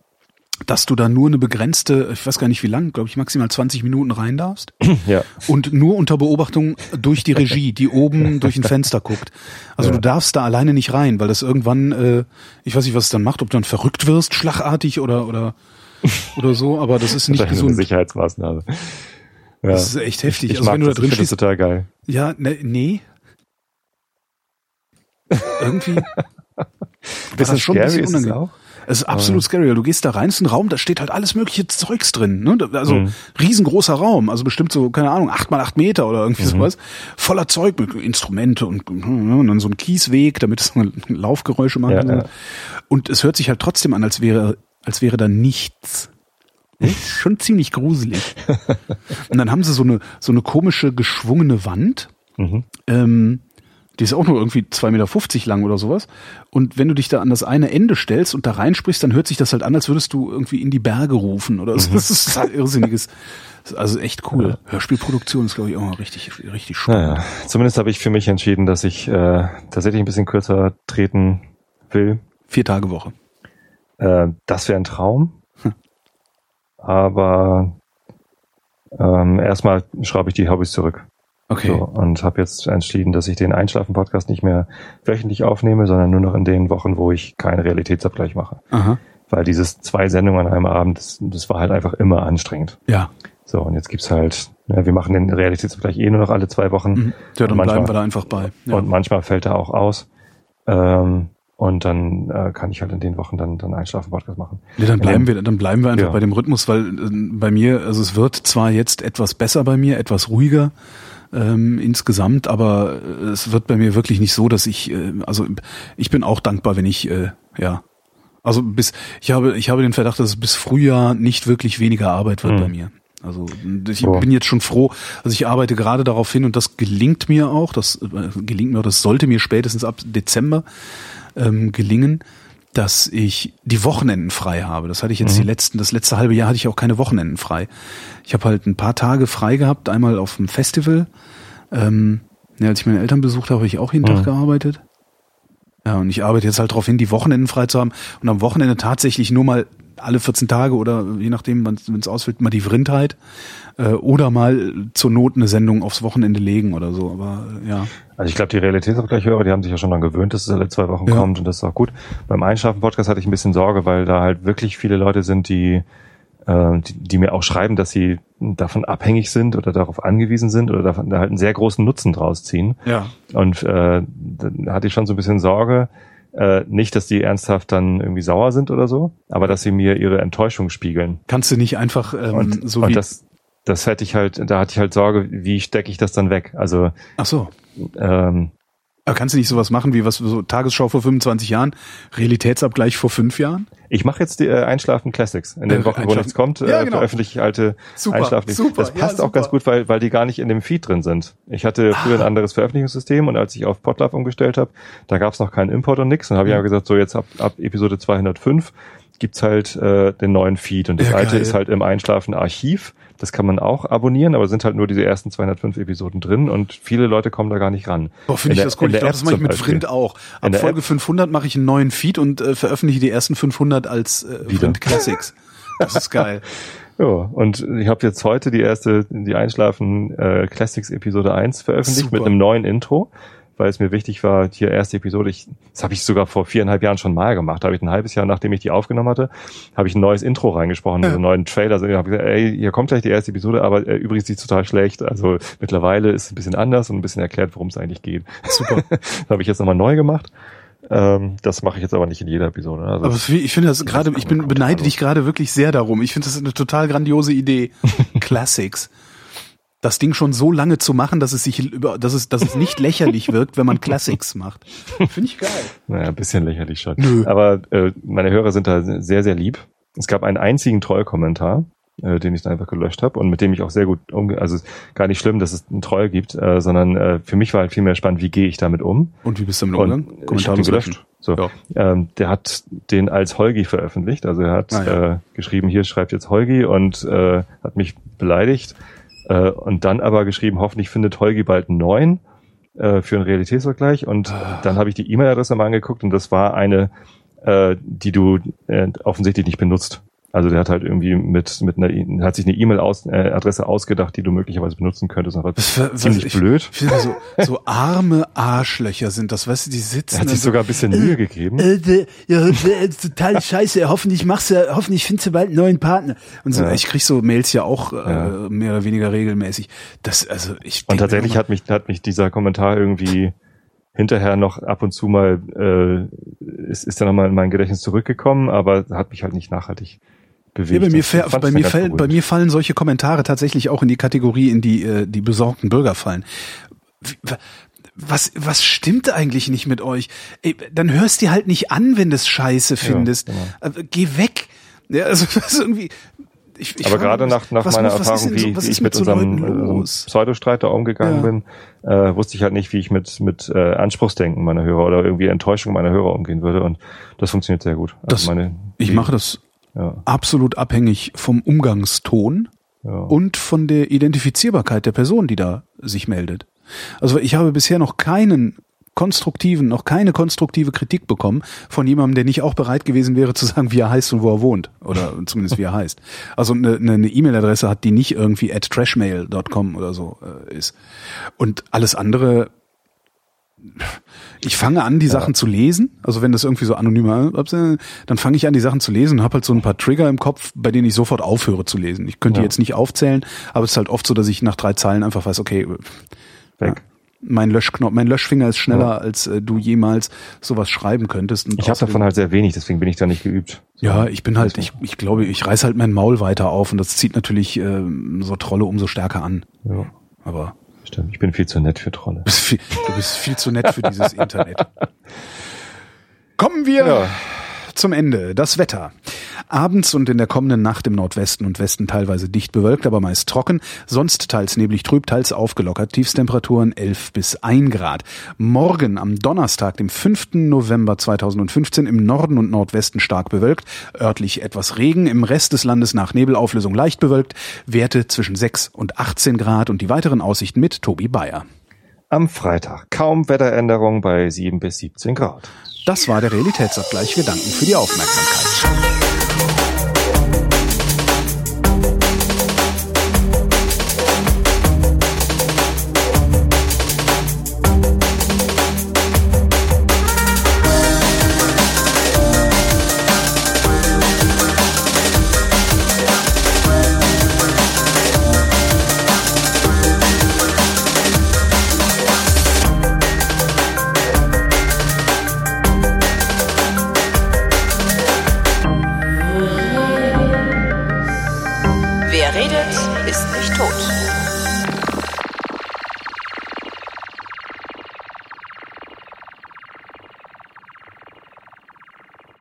dass du da nur eine begrenzte, ich weiß gar nicht wie lang, glaube ich, maximal 20 Minuten rein darfst. ja. Und nur unter Beobachtung durch die Regie, die oben durch ein Fenster guckt. Also Ja. du darfst da alleine nicht rein, weil das irgendwann, äh, ich weiß nicht, was es dann macht, ob du dann verrückt wirst, schlagartig oder oder oder so, aber das ist nicht Wahrscheinlich eine gesund. Sicherheitsmaßnahme. Ja. Das ist echt heftig. ich also mag wenn du da das, drin ich das stehst, total geil. ja, ne, nee. Irgendwie das schon ein bisschen ist unangenehm. Es ist absolut scary. Du gehst da rein, es ist ein Raum, da steht halt alles mögliche Zeugs drin. Ne? Also Mhm. riesengroßer Raum, also bestimmt so, keine Ahnung, acht mal acht Meter oder irgendwie Mhm. sowas. Voller Zeug mit Instrumente und, und dann so ein Kiesweg, damit es Laufgeräusche machen Ja, ja. Und es hört sich halt trotzdem an, als wäre, als wäre da nichts. Das ist Schon ziemlich gruselig. und dann haben sie so eine, so eine komische geschwungene Wand. Mhm. Ähm, die ist auch nur irgendwie 2,50 Meter lang oder sowas. Und wenn du dich da an das eine Ende stellst und da reinsprichst, dann hört sich das halt an, als würdest du irgendwie in die Berge rufen oder Mhm. so. Das ist halt irrsinniges. Also echt cool. Hörspielproduktion ist, glaube ich, auch mal richtig, richtig spannend. Naja, zumindest habe ich für mich entschieden, dass ich äh, tatsächlich ein bisschen kürzer treten will. Vier Tage Woche. Äh, das wäre ein Traum. Hm. Aber ähm, erstmal schraube ich die Hobbys zurück. Okay. So, und habe jetzt entschieden, dass ich den Einschlafen-Podcast nicht mehr wöchentlich aufnehme, sondern nur noch in den Wochen, wo ich keinen Realitätsabgleich mache. Aha. Weil dieses zwei Sendungen an einem Abend, das, das war halt einfach immer anstrengend. Ja. So, und jetzt gibt's halt, ja, wir machen den Realitätsabgleich eh nur noch alle zwei Wochen. Mhm. Ja, dann Und manchmal- bleiben wir da einfach bei. Ja. Und manchmal fällt er auch aus. Ähm, und dann äh, kann ich halt in den Wochen dann, dann Einschlafen-Podcast machen. Nee, dann bleiben wir, dann bleiben wir einfach ja. bei dem Rhythmus, weil äh, bei mir, also es wird zwar jetzt etwas besser bei mir, etwas ruhiger ähm, insgesamt, aber äh, es wird bei mir wirklich nicht so, dass ich, äh, also ich bin auch dankbar, wenn ich, äh, ja, also bis, ich habe, ich habe den Verdacht, dass es bis Frühjahr nicht wirklich weniger Arbeit wird Hm. bei mir. Also ich So. bin jetzt schon froh, also ich arbeite gerade darauf hin und das gelingt mir auch, das äh, gelingt mir auch, das sollte mir spätestens ab Dezember ähm, gelingen, dass ich die Wochenenden frei habe. Das hatte ich jetzt Mhm. die letzten, das letzte halbe Jahr hatte ich auch keine Wochenenden frei. Ich habe halt ein paar Tage frei gehabt, einmal auf dem Festival. Ähm, ja, als ich meine Eltern besucht habe, habe ich auch jeden Mhm. Tag gearbeitet. Ja, und ich arbeite jetzt halt darauf hin, die Wochenenden frei zu haben und am Wochenende tatsächlich nur mal alle 14 Tage oder je nachdem, wenn es ausfällt, mal die Vrindheit äh, oder mal zur Not eine Sendung aufs Wochenende legen oder so. Aber äh, ja. Also ich glaube, die Realitätsabgleichhörer, die haben sich ja schon daran gewöhnt, dass es alle zwei Wochen Ja. kommt und das ist auch gut. Beim Einschlafen-Podcast hatte ich ein bisschen Sorge, weil da halt wirklich viele Leute sind, die, äh, die, die mir auch schreiben, dass sie davon abhängig sind oder darauf angewiesen sind oder davon da halt einen sehr großen Nutzen draus ziehen. Ja. Und äh, da hatte ich schon so ein bisschen Sorge, äh, nicht, dass die ernsthaft dann irgendwie sauer sind oder so, aber dass sie mir ihre Enttäuschung spiegeln. Kannst du nicht einfach ähm, Und, so und wie. das, das hätte ich halt, da hatte ich halt Sorge, wie stecke ich das dann weg? Also ach so. ähm, Aber kannst du nicht sowas machen wie was so Tagesschau vor 25 Jahren, Realitätsabgleich vor fünf Jahren? Ich mache jetzt die äh, Einschlafen Classics. In den Äh, Wochen, wo nichts kommt, Ja, äh, genau. veröffentliche ich alte Super, Einschlafen. super, das ja, passt auch super. ganz gut, weil, weil die gar nicht in dem Feed drin sind. Ich hatte früher Ah. ein anderes Veröffentlichungssystem und als ich auf Podlove umgestellt habe, da gab es noch keinen Import und nix. Und habe ich Mhm. ja gesagt, so jetzt ab, ab Episode 205 gibt's halt äh, den neuen Feed. Und das Ja, alte geil. ist halt im Einschlafen-Archiv. Das kann man auch abonnieren, aber sind halt nur diese ersten 205 Episoden drin und viele Leute kommen da gar nicht ran. Boah, finde In ich der- das cool. Ich glaube, das mache ich mit. Vrind auch. Ab Folge App. 500 mache ich einen neuen Feed und äh, veröffentliche die ersten 500 als äh. Vrind Classics. Das ist geil. Ja, und ich habe jetzt heute die erste, die Einschlafen äh, Classics Episode 1 veröffentlicht Super. mit einem neuen Intro, weil es mir wichtig war, hier erste Episode, ich, das habe ich sogar vor viereinhalb Jahren schon mal gemacht, da habe ich ein halbes Jahr, nachdem ich die aufgenommen hatte, habe ich ein neues Intro reingesprochen, Ja. also einen neuen Trailer, also ich habe gesagt, ey, hier kommt gleich die erste Episode, aber äh, übrigens die ist total schlecht, also mittlerweile ist es ein bisschen anders und ein bisschen erklärt, worum es eigentlich geht. Super. das habe ich jetzt nochmal neu gemacht. Ähm, das mache ich jetzt aber nicht in jeder Episode. Also Aber ich finde das gerade, ich bin beneide dich gerade wirklich sehr darum. Ich finde das eine total grandiose Idee. Classics. Das Ding schon so lange zu machen, dass es sich über, dass es, dass es nicht lächerlich wirkt, wenn man Classics macht. Finde ich geil. Naja, ein bisschen lächerlich schon. Nö. Aber äh, meine Hörer sind da sehr, sehr lieb. Es gab einen einzigen Trollkommentar, äh, den ich dann einfach gelöscht habe und mit dem ich auch sehr gut umge... Also gar nicht schlimm, dass es einen Troll gibt, äh, sondern äh, für mich war halt viel mehr spannend, wie gehe ich damit um. Und wie bist du Und umgegangen? ich habe den gelöscht. So. Ja. Ähm, der hat den als Holgi veröffentlicht. Also er hat Ah, ja. äh, geschrieben, hier schreibt jetzt Holgi und äh, hat mich beleidigt. Äh, und dann aber geschrieben, hoffentlich findet Holgi bald einen neuen äh, für einen Realitätsvergleich. Und Ah. dann habe ich die E-Mail-Adresse mal angeguckt und das war eine, äh, die du äh, offensichtlich nicht benutzt. Also der hat halt irgendwie mit, mit einer, E- hat sich eine E-Mail-Adresse ausgedacht, die du möglicherweise benutzen könntest. War Was für- was- ziemlich ich- blöd. Ich so, so arme Arschlöcher sind das, weißt du, die sitzen Er hat sich so, sogar ein bisschen Mühe gegeben. Äh, de- ja, de- total scheiße. Hoffentlich machst du, hoffentlich findest du bald einen neuen Partner. und so, Ja. ich krieg so Mails ja auch äh, Ja. mehr oder weniger regelmäßig. Das, also ich Und tatsächlich hat mich, hat mich dieser Kommentar irgendwie hinterher noch ab und zu mal, äh, ist, ist dann nochmal in mein Gedächtnis zurückgekommen, aber hat mich halt nicht nachhaltig bewegt. Ja, bei mir, fäll- bei, mir fallen, bei mir fallen solche Kommentare tatsächlich auch in die Kategorie, in die äh, die besorgten Bürger fallen. Wie- wa- Was, was stimmt eigentlich nicht mit euch? Ey, dann hörst dir halt nicht an, wenn du es scheiße findest. genau. Äh, Geh weg. Ja, also das ist irgendwie. Ich, ich aber gerade mich, nach, nach was meiner was Erfahrung, denn so- wie, wie ich mit so unserem, unserem los? Pseudostreit da umgegangen Ja. bin, äh, wusste ich halt nicht, wie ich mit, mit äh, Anspruchsdenken meiner Hörer oder irgendwie Enttäuschung meiner Hörer umgehen würde. Und das funktioniert sehr gut. Also Das- meine, Ich mache das Ja, absolut abhängig vom Umgangston ja. und von der Identifizierbarkeit der Person, die da sich meldet. Also ich habe bisher noch keinen konstruktiven, noch keine konstruktive Kritik bekommen von jemandem, der nicht auch bereit gewesen wäre zu sagen, wie er heißt und wo er wohnt. Oder zumindest wie er heißt. Also eine eine E-Mail-Adresse hat, die nicht irgendwie at trashmail.com oder so äh, ist. Und alles andere, ich fange an, die Sachen zu lesen. Also wenn das irgendwie so anonym ist, dann fange ich an, die Sachen zu lesen und habe halt so ein paar Trigger im Kopf, bei denen ich sofort aufhöre zu lesen. Ich könnte die Ja. jetzt nicht aufzählen, aber es ist halt oft so, dass ich nach drei Zeilen einfach weiß, okay, Weg. mein Löschknopf, mein Löschfinger ist schneller, als äh, du jemals sowas schreiben könntest. Und Ich habe davon halt sehr wenig, deswegen bin ich da nicht geübt. ja, ich bin halt, ich, ich glaube, ich reiß halt mein Maul weiter auf und das zieht natürlich ähm, so Trolle umso stärker an. Ja, Aber stimmt. Ich bin viel zu nett für Trolle. du bist viel, du bist viel zu nett für dieses Internet. Kommen wir Ja. zum Ende. Das Wetter. Abends und in der kommenden Nacht im Nordwesten und Westen teilweise dicht bewölkt, aber meist trocken. Sonst teils neblig trüb, teils aufgelockert. Tiefstemperaturen 11 bis 1 Grad. Morgen am Donnerstag, dem 5. November 2015 im Norden und Nordwesten stark bewölkt. Örtlich etwas Regen. Im Rest des Landes nach Nebelauflösung leicht bewölkt. Werte zwischen 6 und 18 Grad und die weiteren Aussichten mit Tobi Bayer. am Freitag. Kaum Wetteränderung bei 7 bis 17 Grad. Das war der Realitätsabgleich. Wir danken für die Aufmerksamkeit.